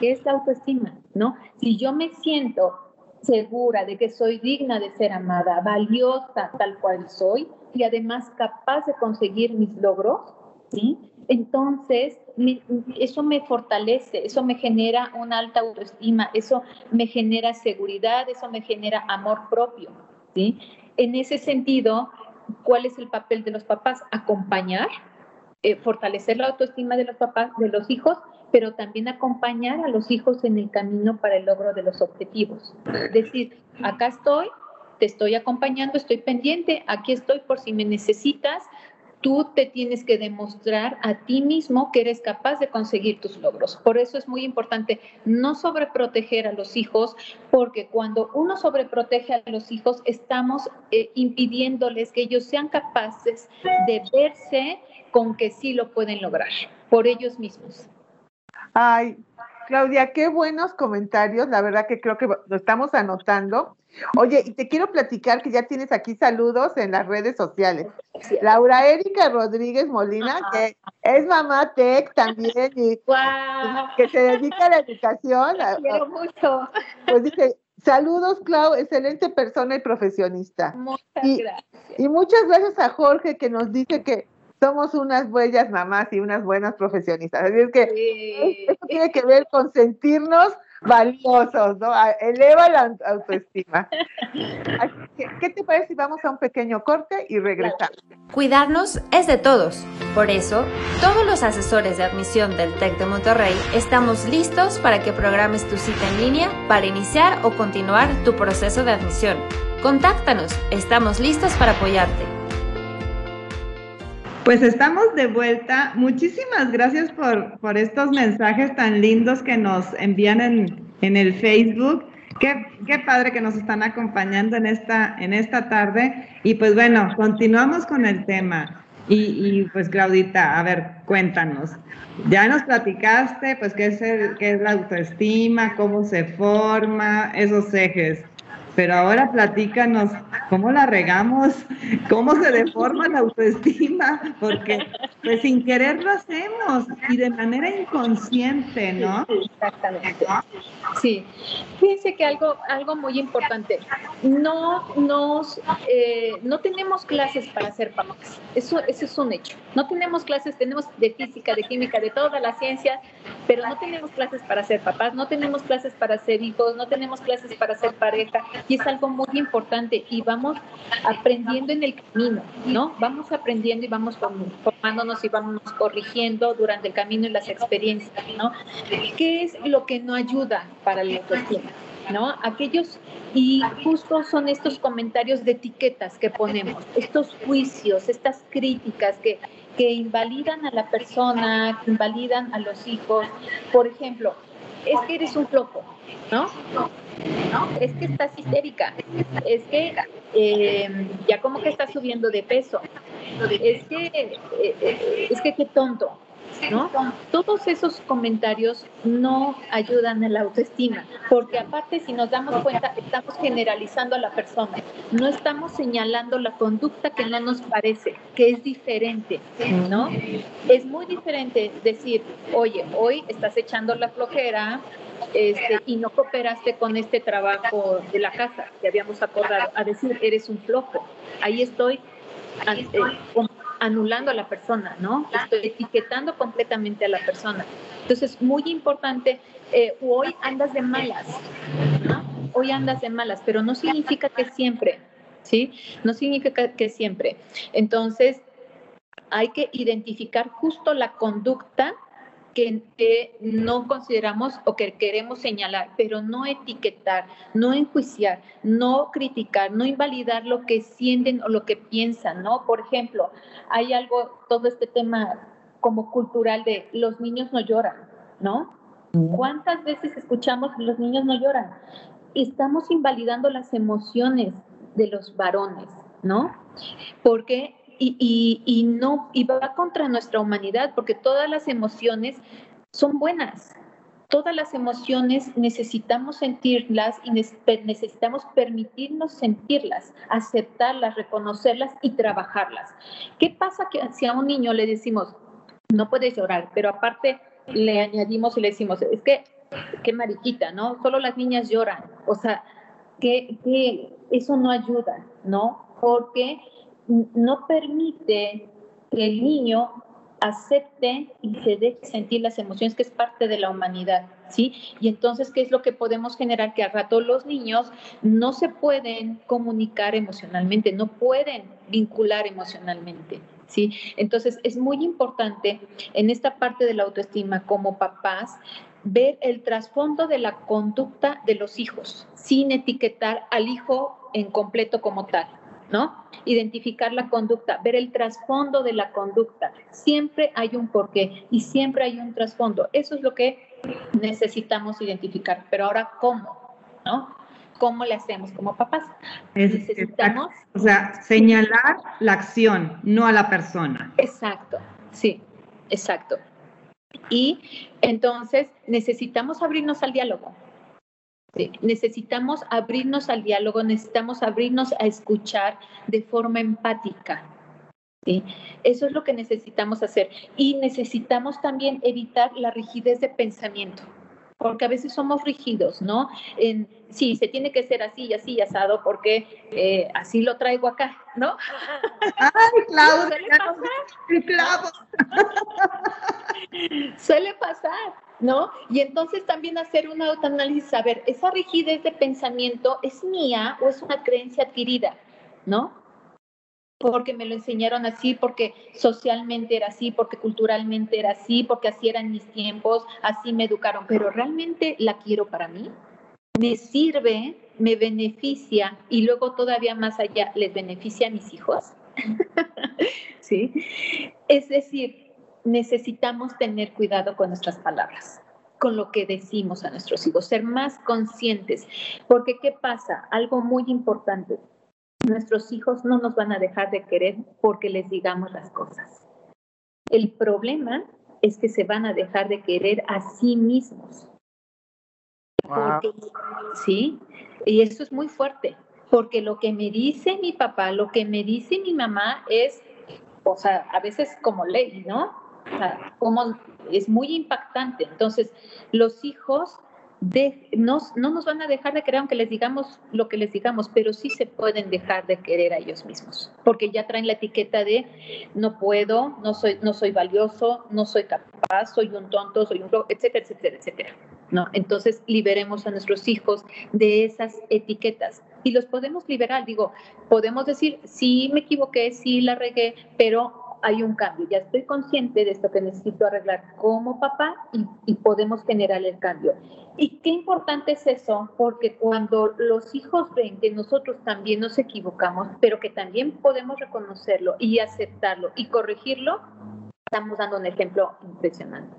¿Qué es la autoestima? ¿No? Si yo me siento segura de que soy digna de ser amada, valiosa tal cual soy y además capaz de conseguir mis logros, ¿sí? Entonces, eso me fortalece, eso me genera una alta autoestima, eso me genera seguridad, eso me genera amor propio, ¿sí? En ese sentido, ¿cuál es el papel de los papás? Acompañar, eh, fortalecer la autoestima de los papás, de los hijos, pero también acompañar a los hijos en el camino para el logro de los objetivos. Decir, acá estoy, te estoy acompañando, estoy pendiente, aquí estoy por si me necesitas, tú te tienes que demostrar a ti mismo que eres capaz de conseguir tus logros. Por eso es muy importante no sobreproteger a los hijos, porque cuando uno sobreprotege a los hijos, estamos eh, impidiéndoles que ellos sean capaces de verse con que sí lo pueden lograr por ellos mismos. Ay, Claudia, qué buenos comentarios. La verdad que creo que lo estamos anotando. Oye, y te quiero platicar que ya tienes aquí saludos en las redes sociales. Laura Erika Rodríguez Molina, que es mamá tech también y que se dedica a la educación. Quiero mucho. Pues dice, saludos Clau, excelente persona y profesionista. Muchas gracias. Y muchas gracias a Jorge que nos dice que somos unas buenas mamás y unas buenas profesionistas. Así es que eso tiene que ver con sentirnos valiosos, ¿no? Eleva la autoestima. ¿Qué te parece si vamos a un pequeño corte y regresamos? Cuidarnos es de todos. Por eso, todos los asesores de admisión del TEC de Monterrey estamos listos para que programes tu cita en línea para iniciar o continuar tu proceso de admisión. Contáctanos, estamos listos para apoyarte. Pues estamos de vuelta. Muchísimas gracias por, por estos mensajes tan lindos que nos envían en, en el Facebook. Qué, qué, padre que nos están acompañando en esta, en esta tarde. Y pues bueno, continuamos con el tema. Y, pues Claudita, a ver, cuéntanos. Ya nos platicaste, pues, qué es, el, qué es la autoestima, cómo se forma, esos ejes. Pero ahora platícanos cómo la regamos, cómo se deforma la autoestima, porque pues sin querer lo hacemos y de manera inconsciente, ¿no? Exactamente. Sí. Fíjense que algo, algo muy importante, no nos, eh, no tenemos clases para ser papás. Eso, eso es un hecho. No tenemos clases, tenemos de física, de química, de toda la ciencia, pero no tenemos clases para ser papás, no tenemos clases para ser hijos, no tenemos clases para ser pareja y es algo muy importante y vamos aprendiendo en el camino, ¿no? Vamos aprendiendo y vamos formándonos y vamos corrigiendo durante el camino y las experiencias, ¿no? ¿Qué es lo que no ayuda para la autoestima? ¿no? Aquellos, y justo son estos comentarios de etiquetas que ponemos, estos juicios, estas críticas que, que invalidan a la persona, que invalidan a los hijos. Por ejemplo, es que eres un flojo, ¿no? Es que estás histérica, es que eh, ya como que estás subiendo de peso, es que, eh, eh, es que qué tonto, Todos esos comentarios no ayudan a la autoestima, porque aparte si nos damos cuenta estamos generalizando a la persona, no estamos señalando la conducta que no nos parece, que es diferente, ¿no? Es muy diferente decir, oye, hoy estás echando la flojera, este, y no cooperaste con este trabajo de la casa que habíamos acordado, a decir, eres un flojo. Ahí estoy eh, anulando a la persona, ¿no? Estoy etiquetando completamente a la persona. Entonces, muy importante, eh, hoy andas de malas, ¿no? Hoy andas de malas, pero no significa que siempre, ¿sí? No significa que siempre. Entonces, hay que identificar justo la conducta que, no consideramos o que queremos señalar, pero no etiquetar, no enjuiciar, no criticar, no invalidar lo que sienten o lo que piensan, ¿no? Por ejemplo, hay algo, todo este tema como cultural de los niños no lloran, ¿no? ¿Cuántas veces escuchamos los niños no lloran? Estamos invalidando las emociones de los varones, ¿no? Porque y, y, no, y va contra nuestra humanidad, porque todas las emociones son buenas, todas las emociones necesitamos sentirlas y necesitamos permitirnos sentirlas, aceptarlas, reconocerlas y trabajarlas. ¿Qué pasa que si a un niño le decimos, no puedes llorar, pero aparte le añadimos y le decimos, es que, qué mariquita, ¿no? Solo las niñas lloran. O sea, que, que eso no ayuda, ¿no? Porque no permite que el niño acepte y se deje sentir las emociones, que es parte de la humanidad, ¿sí? Y entonces, ¿qué es lo que podemos generar? Que al rato los niños no se pueden comunicar emocionalmente, no pueden vincular emocionalmente, ¿sí? Entonces, es muy importante en esta parte de la autoestima como papás ver el trasfondo de la conducta de los hijos, sin etiquetar al hijo en completo como tal. ¿No? Identificar la conducta, ver el trasfondo de la conducta. Siempre hay un porqué y siempre hay un trasfondo. Eso es lo que necesitamos identificar. Pero ahora, ¿cómo? ¿No? ¿Cómo le hacemos como papás? necesitamos... O sea, señalar la acción, no a la persona. Exacto, sí, exacto. Y entonces necesitamos abrirnos al diálogo. Necesitamos abrirnos al diálogo, necesitamos abrirnos a escuchar de forma empática. Eso es lo que necesitamos hacer. Y necesitamos también evitar la rigidez de pensamiento, porque a veces somos rígidos, ¿no? En, sí, se tiene que ser así y así y asado, porque eh, así lo traigo acá, ¿no? ¡Ay, Claudia! Suele pasar. Suele pasar. ¿No? Y entonces también hacer un autoanálisis, saber, ¿esa rigidez de pensamiento es mía o es una creencia adquirida, ¿no? Porque me lo enseñaron así, porque socialmente era así, porque culturalmente era así, porque así eran mis tiempos, así me educaron, pero realmente la quiero para mí, me sirve, me beneficia y luego todavía más allá les beneficia a mis hijos. ¿Sí? Es decir, necesitamos tener cuidado con nuestras palabras, con lo que decimos a nuestros hijos, ser más conscientes. Porque ¿qué pasa? Algo muy importante. Nuestros hijos no nos van a dejar de querer porque les digamos las cosas. El problema es que se van a dejar de querer a sí mismos. sí, y eso es muy fuerte, porque lo que me dice mi papá, lo que me dice mi mamá es, o sea, a veces como ley, ¿no? Es muy impactante. Entonces, los hijos no, no, nos van a dejar de querer aunque les digamos lo que les digamos, pero sí se pueden dejar de querer a ellos mismos, porque ya traen la etiqueta de no puedo, no soy, no soy valioso, no soy capaz, soy un tonto, soy un etcétera, etcétera, etcétera. ¿no? Entonces, liberemos a nuestros hijos de esas etiquetas y los podemos liberar. Digo, podemos decir, sí me equivoqué, sí la regué, pero hay un cambio, ya estoy consciente de esto que necesito arreglar como papá y, podemos generar el cambio. Y qué importante es eso, porque cuando los hijos ven que nosotros también nos equivocamos, pero que también podemos reconocerlo y aceptarlo y corregirlo, estamos dando un ejemplo impresionante.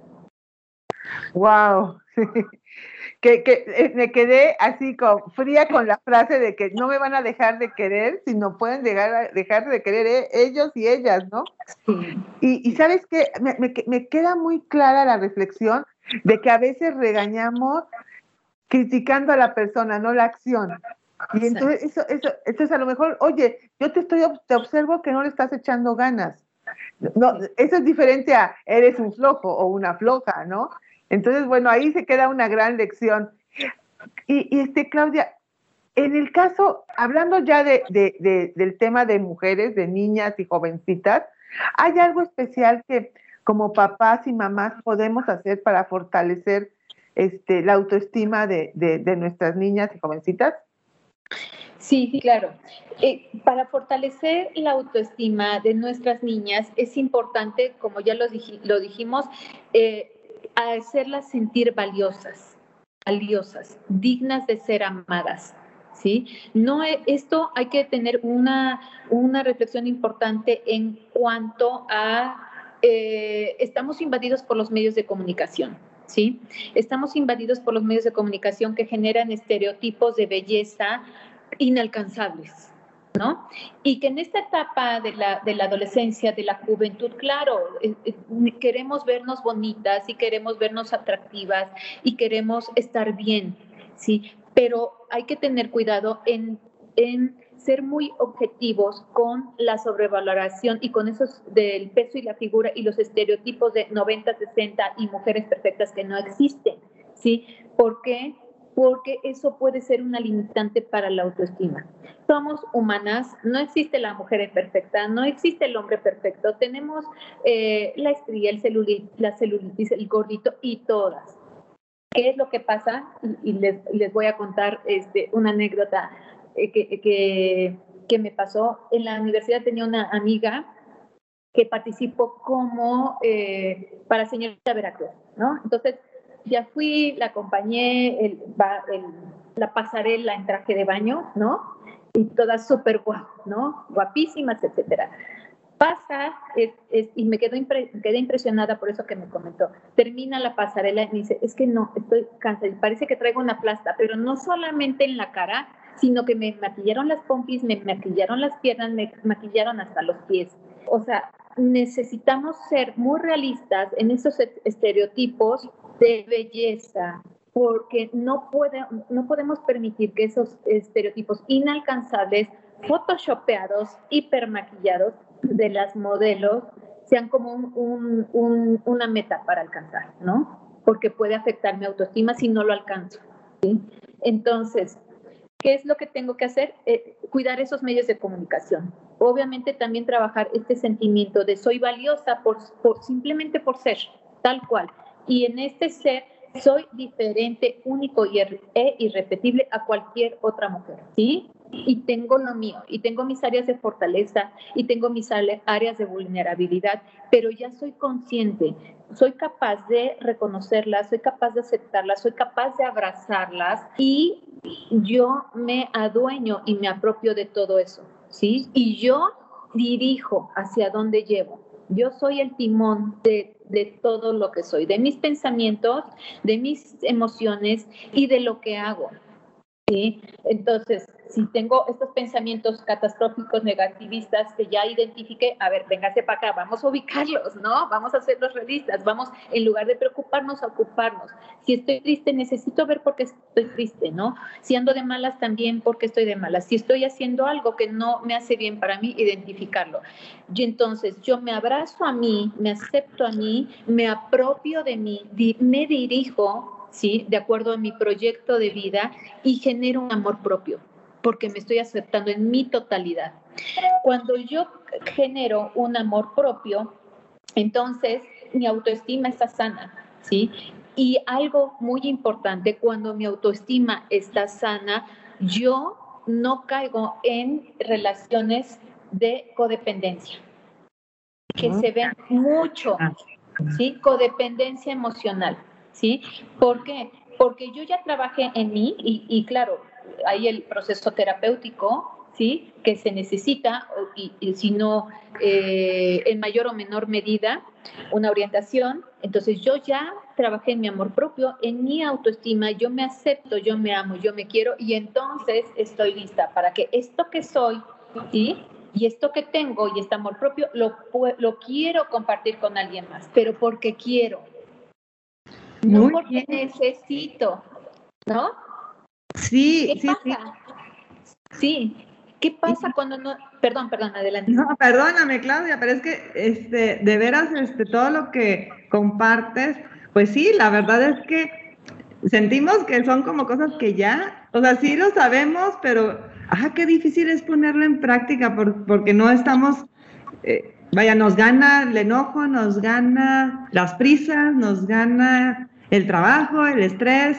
Wow, que, que eh, me quedé así con, fría con la frase de que no me van a dejar de querer, sino pueden dejar, dejar de querer eh, ellos y ellas, ¿no? Y, sabes que me, me, queda muy clara la reflexión de que a veces regañamos criticando a la persona, no la acción. Y entonces, eso, eso, entonces a lo mejor, oye, yo te estoy, te observo que no le estás echando ganas. No, eso es diferente a eres un flojo o una floja, ¿no? Entonces, bueno, ahí se queda una gran lección. Y, este, Claudia, en el caso, hablando ya de, del tema de mujeres, de niñas y jovencitas, ¿hay algo especial que como papás y mamás podemos hacer para fortalecer este, la autoestima de, nuestras niñas y jovencitas? Sí, claro. Eh, para fortalecer la autoestima de nuestras niñas es importante, como ya lo, lo dijimos, eh, a hacerlas sentir valiosas, valiosas, dignas de ser amadas. ¿Sí? No, esto hay que tener una, una reflexión importante en cuanto a, eh, estamos invadidos por los medios de comunicación, ¿sí? Estamos invadidos por los medios de comunicación que generan estereotipos de belleza inalcanzables, ¿no? Y que en esta etapa de la, de la adolescencia, de la juventud, claro, eh, eh, queremos vernos bonitas y queremos vernos atractivas y queremos estar bien, ¿sí? Pero hay que tener cuidado en, en ser muy objetivos con la sobrevaloración y con esos del peso y la figura y los estereotipos de 90, 60 y mujeres perfectas que no existen, ¿sí? ¿Por qué? Porque eso puede ser una limitante para la autoestima. Somos humanas, no existe la mujer imperfecta, no existe el hombre perfecto, tenemos eh, la estría, el celulitis, la celulitis, el gordito y todas. ¿Qué es lo que pasa? Y, les, les, voy a contar este, una anécdota eh, que, que, me pasó. En la universidad tenía una amiga que participó como eh, para señorita Veracruz, ¿no? Entonces, ya fui, la acompañé, el, la pasarela en traje de baño, ¿no? Y todas súper ¿no? Guapísimas, etcétera. Pasa y me quedo quedé impresionada por eso que me comentó. Termina la pasarela y me dice, es que no, estoy cansada, parece que traigo una plasta, pero no solamente en la cara, sino que me maquillaron las pompis, me maquillaron las piernas, me maquillaron hasta los pies. O sea, necesitamos ser muy realistas en esos estereotipos de belleza, porque no, puede, no podemos permitir que esos estereotipos inalcanzables, photoshopeados, hipermaquillados de las modelos, sean como un, una meta para alcanzar, ¿no? Porque puede afectar mi autoestima si no lo alcanzo. ¿sí? Entonces, ¿Qué es lo que tengo que hacer? Eh, cuidar esos medios de comunicación. Obviamente también trabajar este sentimiento de soy valiosa por, simplemente por ser, tal cual. Y en este ser soy diferente, único y e irrepetible a cualquier otra mujer, ¿sí? Y tengo lo mío, y tengo mis áreas de fortaleza, y tengo mis áreas de vulnerabilidad, pero ya soy consciente, soy capaz de reconocerlas, soy capaz de aceptarlas, soy capaz de abrazarlas, y yo me adueño y me apropio de todo eso, ¿sí? Y yo dirijo hacia dónde llevo. Yo soy el timón de de todo lo que soy, de mis pensamientos, de mis emociones y de lo que hago. ¿sí? Entonces, si tengo estos pensamientos catastróficos, negativistas que ya identifique, a ver, véngase para acá, vamos a ubicarlos, ¿no? Vamos a hacerlos realistas, vamos, en lugar de preocuparnos, a ocuparnos. Si estoy triste, necesito ver por qué estoy triste, ¿no? Si ando de malas, también porque estoy de malas. Si estoy haciendo algo que no me hace bien para mí, identificarlo. Y entonces yo me abrazo a mí, me acepto a mí, me apropio de mí, me dirijo, ¿sí? De acuerdo a mi proyecto de vida y genero un amor propio porque me estoy aceptando en mi totalidad. Cuando yo genero un amor propio, entonces mi autoestima está sana, ¿sí? Y algo muy importante, cuando mi autoestima está sana, yo no caigo en relaciones de codependencia, que se ven mucho, ah, ¿sí? Codependencia emocional, ¿sí? ¿Por qué? Porque yo ya trabajé en mí y, y claro, hay el proceso terapéutico, ¿sí? Que se necesita, y, si no, eh, en mayor o menor medida, una orientación. Entonces yo ya trabajé en mi amor propio, en mi autoestima, yo me acepto, yo me amo, yo me quiero y entonces estoy lista para que esto que soy, ¿sí? Y esto que tengo y este amor propio lo, lo quiero compartir con alguien más, pero porque quiero, no porque necesito, ¿no? Sí, sí, sí. Sí. ¿Qué pasa cuando no? Perdón, perdón, adelante. No, perdóname, Claudia, pero es que este, de veras, este, todo lo que compartes, pues sí, la verdad es que sentimos que son como cosas que ya, o sea, sí lo sabemos, pero, ah, qué difícil es ponerlo en práctica porque no estamos, eh, vaya, nos gana el enojo, nos gana las prisas, nos gana el trabajo, el estrés,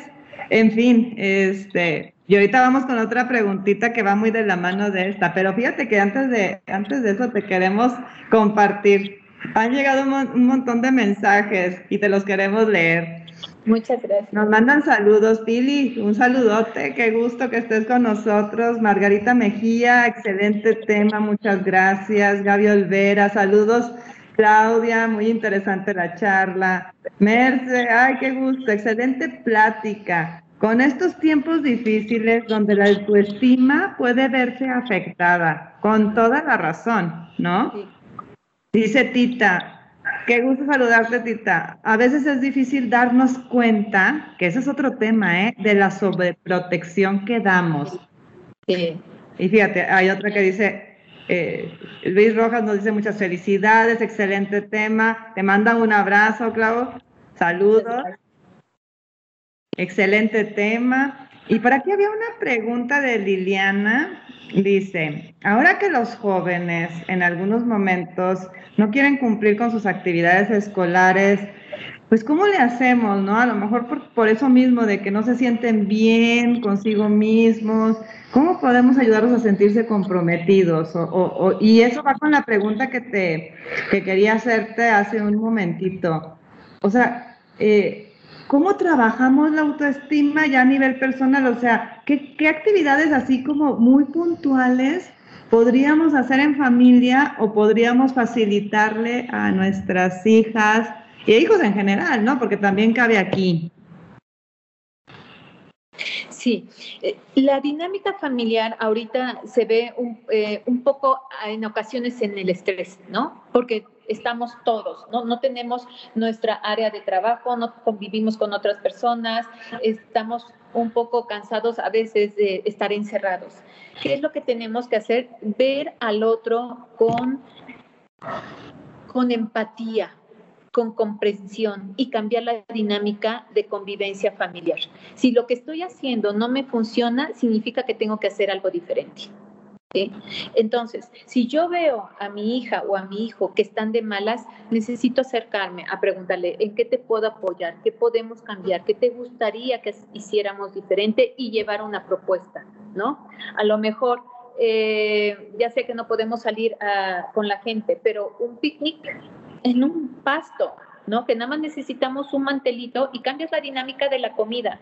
en fin, este, y ahorita vamos con otra preguntita que va muy de la mano de esta, pero fíjate que antes de, antes de eso te queremos compartir. Han llegado un, montón de mensajes y te los queremos leer. Muchas gracias. Nos mandan saludos, Pili, un saludote, qué gusto que estés con nosotros. Margarita Mejía, excelente tema, muchas gracias. Gaby Olvera, saludos. Claudia, muy interesante la charla. Merce, ay, qué gusto, excelente plática. con estos tiempos difíciles donde la autoestima puede verse afectada, con toda la razón, ¿no? Dice Tita, qué gusto saludarte, Tita. A veces es difícil darnos cuenta, que ese es otro tema, ¿eh? De la sobreprotección que damos. Sí. Y fíjate, hay otra que dice, eh, Luis Rojas nos dice muchas felicidades, excelente tema. Te manda un abrazo, Clau. Saludos. Excelente tema. Y por aquí había una pregunta de Liliana. Dice, ahora que los jóvenes en algunos momentos no quieren cumplir con sus actividades escolares, pues ¿cómo le hacemos, no? A lo mejor por, eso mismo de que no se sienten bien consigo mismos, ¿cómo podemos ayudarlos a sentirse comprometidos? y eso va con la pregunta que te que quería hacerte hace un momentito. O sea, eh, ¿Cómo trabajamos la autoestima ya a nivel personal? O sea, ¿qué, actividades así como muy puntuales podríamos hacer en familia o podríamos facilitarle a nuestras hijas y hijos en general, ¿no? Porque también cabe aquí. Sí, eh, la dinámica familiar ahorita se ve un, eh, un, poco en ocasiones en el estrés, ¿no? Porque estamos todos, ¿no? No tenemos nuestra área de trabajo, no convivimos con otras personas, estamos un poco cansados a veces de estar encerrados. ¿Qué es lo que tenemos que hacer? Ver al otro con, con empatía, con comprensión y cambiar la dinámica de convivencia familiar. Si lo que estoy haciendo no me funciona, significa que tengo que hacer algo diferente. Entonces, si yo veo a mi hija o a mi hijo que están de malas, necesito acercarme a preguntarle en qué te puedo apoyar, qué podemos cambiar, qué te gustaría que hiciéramos diferente y llevar una propuesta, ¿no? A lo mejor, eh, ya sé que no podemos salir ah, con la gente, pero un picnic en un pasto, ¿no? Que nada más necesitamos un mantelito y cambias la dinámica de la comida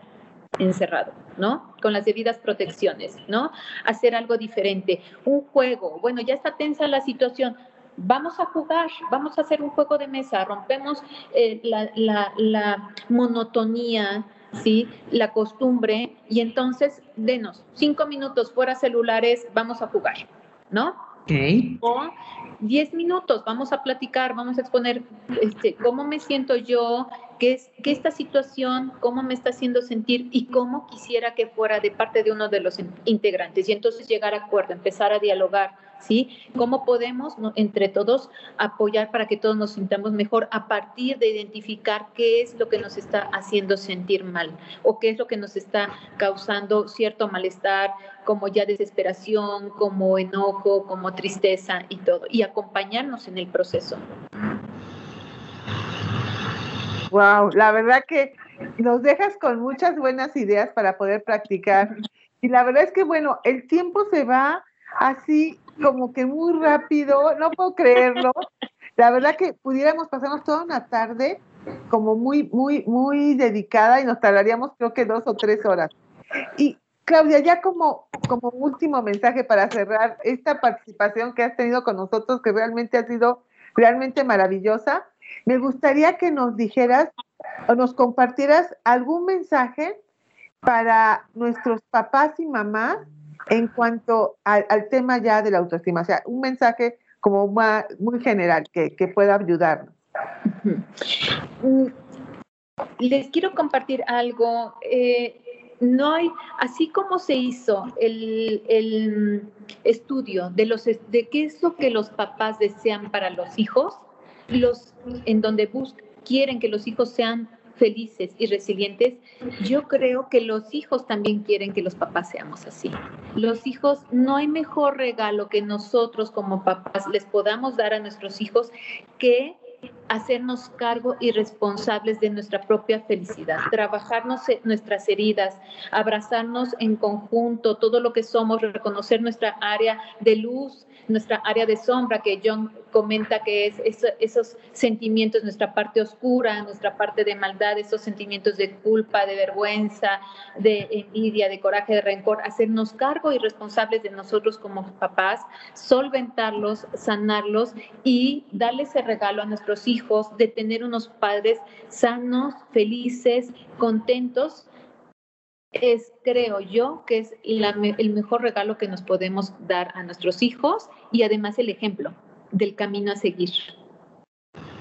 encerrado, ¿no? Con las debidas protecciones, ¿no? Hacer algo diferente, un juego, bueno, ya está tensa la situación, vamos a jugar, vamos a hacer un juego de mesa, rompemos eh, la, monotonía, ¿sí? La costumbre, y entonces, denos cinco minutos fuera celulares, vamos a jugar, ¿no? Okay. O 10 minutos, vamos a platicar, vamos a exponer este, cómo me siento yo, qué, es, qué esta situación, cómo me está haciendo sentir y cómo quisiera que fuera de parte de uno de los integrantes. Y entonces llegar a acuerdo, empezar a dialogar, ¿Cómo podemos entre todos apoyar para que todos nos sintamos mejor a partir de identificar qué es lo que nos está haciendo sentir mal o qué es lo que nos está causando cierto malestar, como ya desesperación, como enojo, como tristeza y todo, y acompañarnos en el proceso. Wow, la verdad que nos dejas con muchas buenas ideas para poder practicar. Y la verdad es que, bueno, el tiempo se va así como que muy rápido, no puedo creerlo. La verdad que pudiéramos pasarnos toda una tarde como muy, muy, muy dedicada y nos tardaríamos creo que dos o tres horas. Y Claudia, ya como, como último mensaje para cerrar esta participación que has tenido con nosotros, que realmente ha sido realmente maravillosa, me gustaría que nos dijeras o nos compartieras algún mensaje para nuestros papás y mamás en cuanto al, tema ya de la autoestima, o sea, un mensaje como muy general que, pueda ayudarnos. Les quiero compartir algo. Eh, no hay, así como se hizo el, estudio de, los, de qué es lo que los papás desean para los hijos, los, en donde quieren que los hijos sean felices y resilientes, yo creo que los hijos también quieren que los papás seamos así. Los hijos, no hay mejor regalo que nosotros como papás les podamos dar a nuestros hijos que hacernos cargo y responsables de nuestra propia felicidad, trabajarnos nuestras heridas, abrazarnos en conjunto, todo lo que somos, reconocer nuestra área de luz, nuestra área de sombra, que John comenta que es esos sentimientos, nuestra parte oscura, nuestra parte de maldad, esos sentimientos de culpa, de vergüenza, de envidia, de coraje, de rencor, hacernos cargo y responsables de nosotros como papás, solventarlos, sanarlos y darle ese regalo a nuestros hijos de tener unos padres sanos, felices, contentos es, creo yo, que es el mejor regalo que nos podemos dar a nuestros hijos y además el ejemplo del camino a seguir.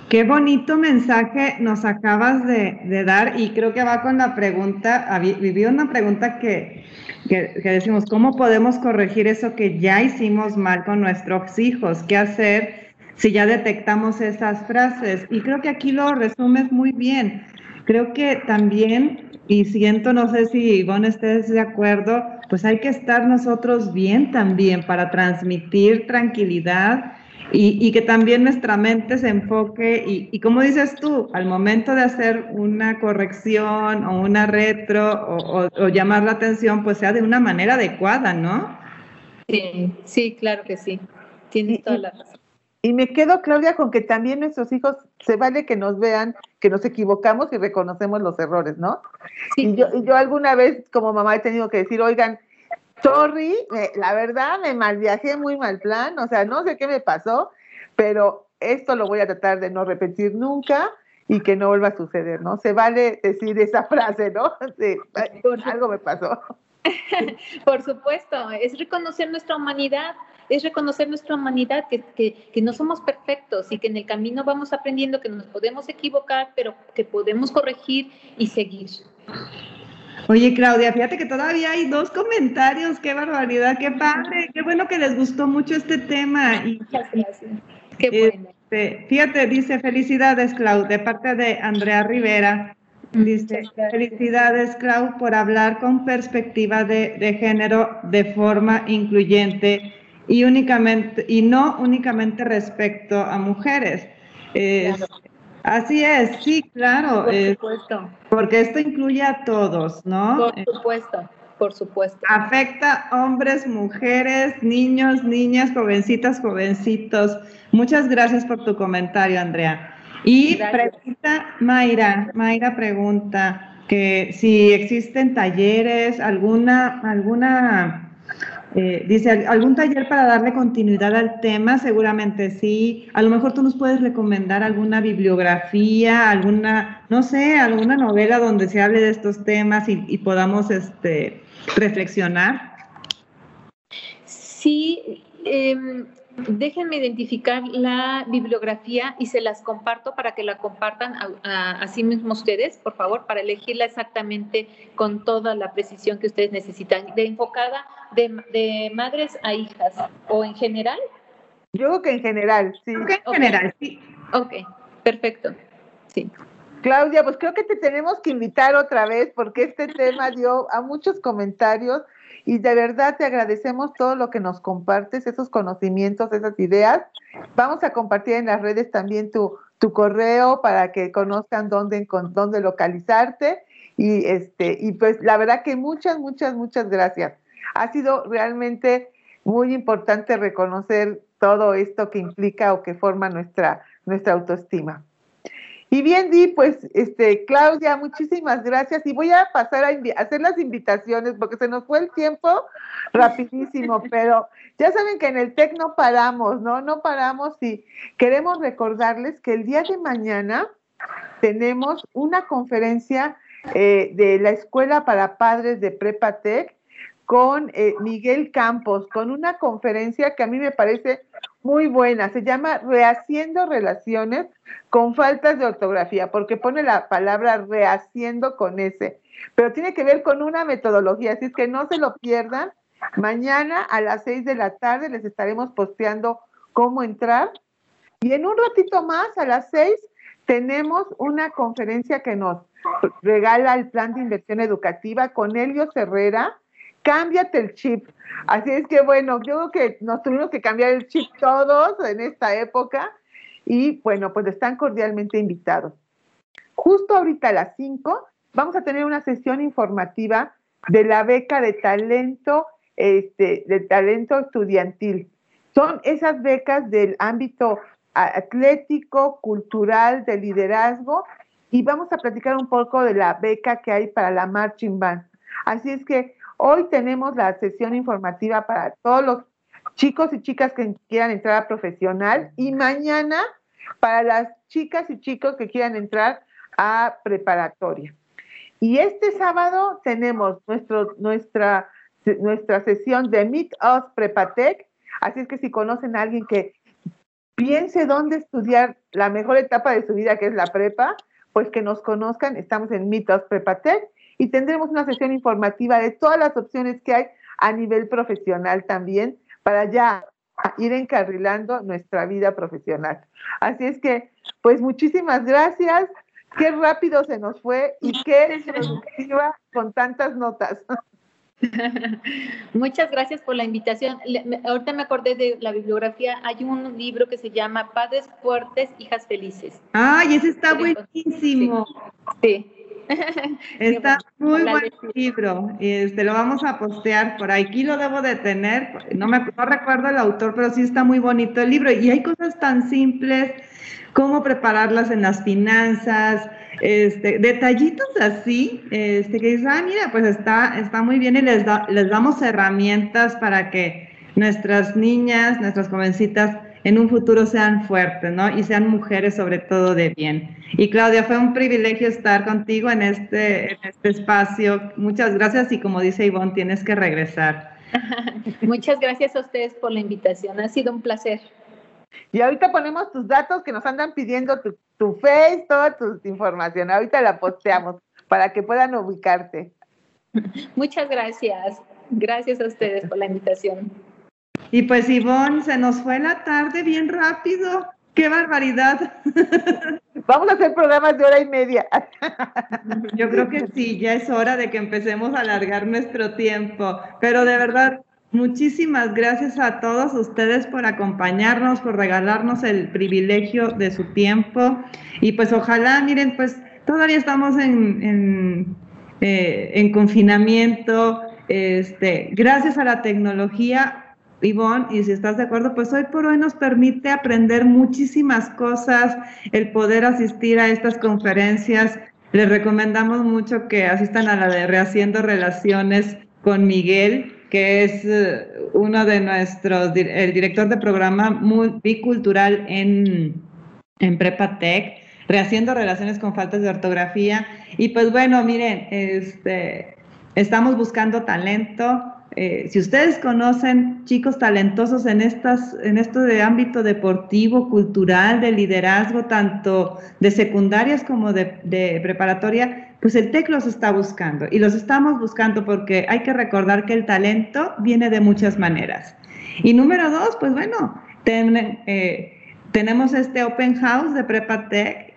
Qué bonito mensaje nos acabas de, dar y creo que va con la pregunta, viví una pregunta que, que, decimos, ¿cómo podemos corregir eso que ya hicimos mal con nuestros hijos? ¿Qué hacer si ya detectamos esas frases? Y creo que aquí lo resumes muy bien. Creo que también, y siento, no sé si Ivonne estés de acuerdo, pues hay que estar nosotros bien también para transmitir tranquilidad y, que también nuestra mente se enfoque y, como dices tú, al momento de hacer una corrección o una retro o, llamar la atención, pues sea de una manera adecuada, ¿no? Sí, sí, claro que sí. Tienes toda la razón. Y me quedo, Claudia, con que también nuestros hijos se vale que nos vean que nos equivocamos y reconocemos los errores, ¿no? Sí. Y yo, yo alguna vez como mamá he tenido que decir, oigan, sorry, la verdad me mal viajé muy mal plan, o sea, no sé qué me pasó, pero esto lo voy a tratar de no repetir nunca y que no vuelva a suceder, ¿no? Se vale decir esa frase, ¿no? Sí, algo me pasó. Por supuesto, es reconocer nuestra humanidad, es reconocer nuestra humanidad, que, que, no somos perfectos y que en el camino vamos aprendiendo que nos podemos equivocar, pero que podemos corregir y seguir. Oye, Claudia, fíjate que todavía hay dos comentarios, qué barbaridad, qué padre, qué bueno que les gustó mucho este tema. Muchas gracias. Qué bueno. Este, fíjate, dice felicidades, Clau, de parte de Andrea Rivera. Dice, felicidades, Clau, por hablar con perspectiva de, género de forma incluyente y únicamente y no únicamente respecto a mujeres. Así es, sí, claro. Por supuesto. porque esto incluye a todos, ¿no? Por supuesto, por supuesto. Afecta hombres, mujeres, niños, niñas, jovencitas, jovencitos. Muchas gracias por tu comentario, Andrea. Y pregunta Mayra, Mayra pregunta que si existen talleres, alguna, alguna, eh, dice, algún taller para darle continuidad al tema, seguramente sí. A lo mejor tú nos puedes recomendar alguna bibliografía, alguna, no sé, alguna novela donde se hable de estos temas y, y podamos este, reflexionar. Sí, eh, Déjenme identificar la bibliografía y se las comparto para que la compartan a, sí mismo ustedes, por favor, para elegirla exactamente con toda la precisión que ustedes necesitan, de enfocada de, madres a hijas o en general. Yo creo que en general, sí. en general, sí. Ok, perfecto. Sí. Claudia, pues creo que te tenemos que invitar otra vez porque este tema dio a muchos comentarios y de verdad te agradecemos todo lo que nos compartes, esos conocimientos, esas ideas. Vamos a compartir en las redes también tu, correo para que conozcan dónde, dónde localizarte. Y, este, y pues la verdad que muchas, muchas, muchas gracias. Ha sido realmente muy importante reconocer todo esto que implica o que forma nuestra, nuestra autoestima. Y bien, Di, pues, este, Claudia, muchísimas gracias. Y voy a pasar a, hacer las invitaciones porque se nos fue el tiempo rapidísimo, pero ya saben que en el TEC no paramos, ¿no? No paramos y queremos recordarles que el día de mañana tenemos una conferencia eh, de la Escuela para Padres de Prepa TEC con eh, Miguel Campos, con una conferencia que a mí me parece muy buena. Se llama Rehaciendo Relaciones con Faltas de Ortografía, porque pone la palabra rehaciendo con ese, pero tiene que ver con una metodología, así que no se lo pierdan. Mañana a las seis de la tarde les estaremos posteando cómo entrar. Y en un ratito más, a las seis, tenemos una conferencia que nos regala el plan de inversión educativa con Helio Herrera, cámbiate el chip. Así es que bueno, yo creo que nos tuvimos que cambiar el chip todos en esta época y bueno, pues están cordialmente invitados. Justo ahorita a las 5 vamos a tener una sesión informativa de la beca de talento, este, de talento estudiantil. Son esas becas del ámbito atlético, cultural, de liderazgo y vamos a platicar un poco de la beca que hay para la marching band. Así es que Hoy tenemos la sesión informativa para todos los chicos y chicas que quieran entrar a profesional y mañana para las chicas y chicos que quieran entrar a preparatoria. Y este sábado tenemos nuestro, nuestra, nuestra sesión de Meet Us Prepatec, así es que si conocen a alguien que piense dónde estudiar la mejor etapa de su vida, que es la prepa, pues que nos conozcan, estamos en Meet Us Prepatec y tendremos una sesión informativa de todas las opciones que hay a nivel profesional también para ya ir encarrilando nuestra vida profesional. Así es que, pues muchísimas gracias. Qué rápido se nos fue y qué productiva con tantas notas. Muchas gracias por la invitación. ahorita me acordé de la bibliografía. Hay un libro que se llama Padres Fuertes, Hijas Felices. ¡Ay, ese está buenísimo! sí. Está muy buen libro. Este, lo vamos a postear por aquí, lo debo de tener. No, me, no recuerdo el autor, pero sí está muy bonito el libro. Y hay cosas tan simples como prepararlas en las finanzas, este, detallitos así, este, que dices, ah, mira, pues está, está muy bien y les, da, les damos herramientas para que nuestras niñas, nuestras jovencitas, en un futuro sean fuertes, ¿no? Y sean mujeres sobre todo de bien. Y Claudia, fue un privilegio estar contigo en este, en este espacio. Muchas gracias y como dice Ivonne, tienes que regresar. Muchas gracias a ustedes por la invitación. Ha sido un placer. Y ahorita ponemos tus datos que nos andan pidiendo tu, tu face, toda tu información. Ahorita la posteamos para que puedan ubicarte. Muchas gracias. Gracias a ustedes por la invitación. Y pues Ivonne, se nos fue la tarde bien rápido. ¡Qué barbaridad! Vamos a hacer programas de hora y media. Yo creo que sí, ya es hora de que empecemos a alargar nuestro tiempo. Pero de verdad, muchísimas gracias a todos ustedes por acompañarnos, por regalarnos el privilegio de su tiempo. Y pues ojalá, miren, pues todavía estamos en, en, eh, en confinamiento. Este, gracias a la tecnología Ivonne, y si estás de acuerdo, pues hoy por hoy nos permite aprender muchísimas cosas, el poder asistir a estas conferencias. Les recomendamos mucho que asistan a la de Rehaciendo Relaciones con Miguel, que es eh, uno de nuestros, el director de programa bicultural en, en Prepatec, Rehaciendo Relaciones con Faltas de Ortografía. Y pues bueno, miren, este, estamos buscando talento, eh, si ustedes conocen chicos talentosos en, estas, en esto de ámbito deportivo, cultural, de liderazgo, tanto de secundarias como de, preparatoria, pues el TEC los está buscando. Y los estamos buscando porque hay que recordar que el talento viene de muchas maneras. Y número dos, pues bueno, eh, tenemos este Open House de PrepaTech.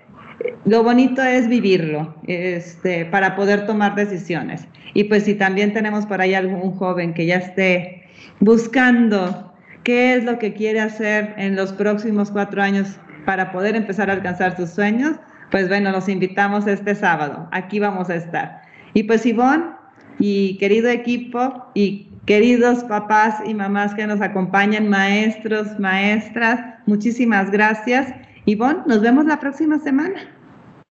Lo bonito es vivirlo este, para poder tomar decisiones. Y pues si también tenemos por ahí algún joven que ya esté buscando qué es lo que quiere hacer en los próximos cuatro años para poder empezar a alcanzar sus sueños, pues bueno, los invitamos este sábado. Aquí vamos a estar. Y pues Ivonne y querido equipo y queridos papás y mamás que nos acompañan, maestros, maestras, muchísimas gracias. Ivonne, nos vemos la próxima semana.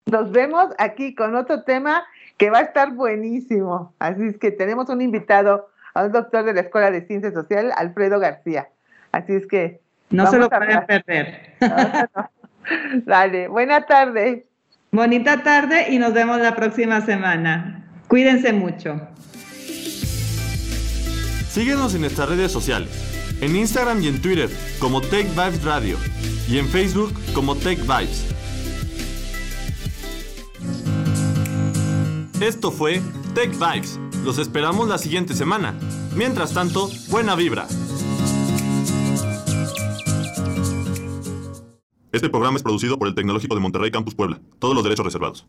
Nos vemos aquí con otro tema que va a estar buenísimo. Así es que tenemos un invitado, a un doctor de la Escuela de Ciencias Sociales, Alfredo García. Así es que... No se lo pueden perder. Dale, buena tarde. Bonita tarde y nos vemos la próxima semana. Cuídense mucho. Síguenos en nuestras redes sociales, en Instagram y en Twitter como Tech Vibes Radio y en Facebook como Tech Vibes. Esto fue Tech Vibes. Los esperamos la siguiente semana. Mientras tanto, buena vibra. Este programa es producido por el Tecnológico de Monterrey Campus Puebla. Todos los derechos reservados.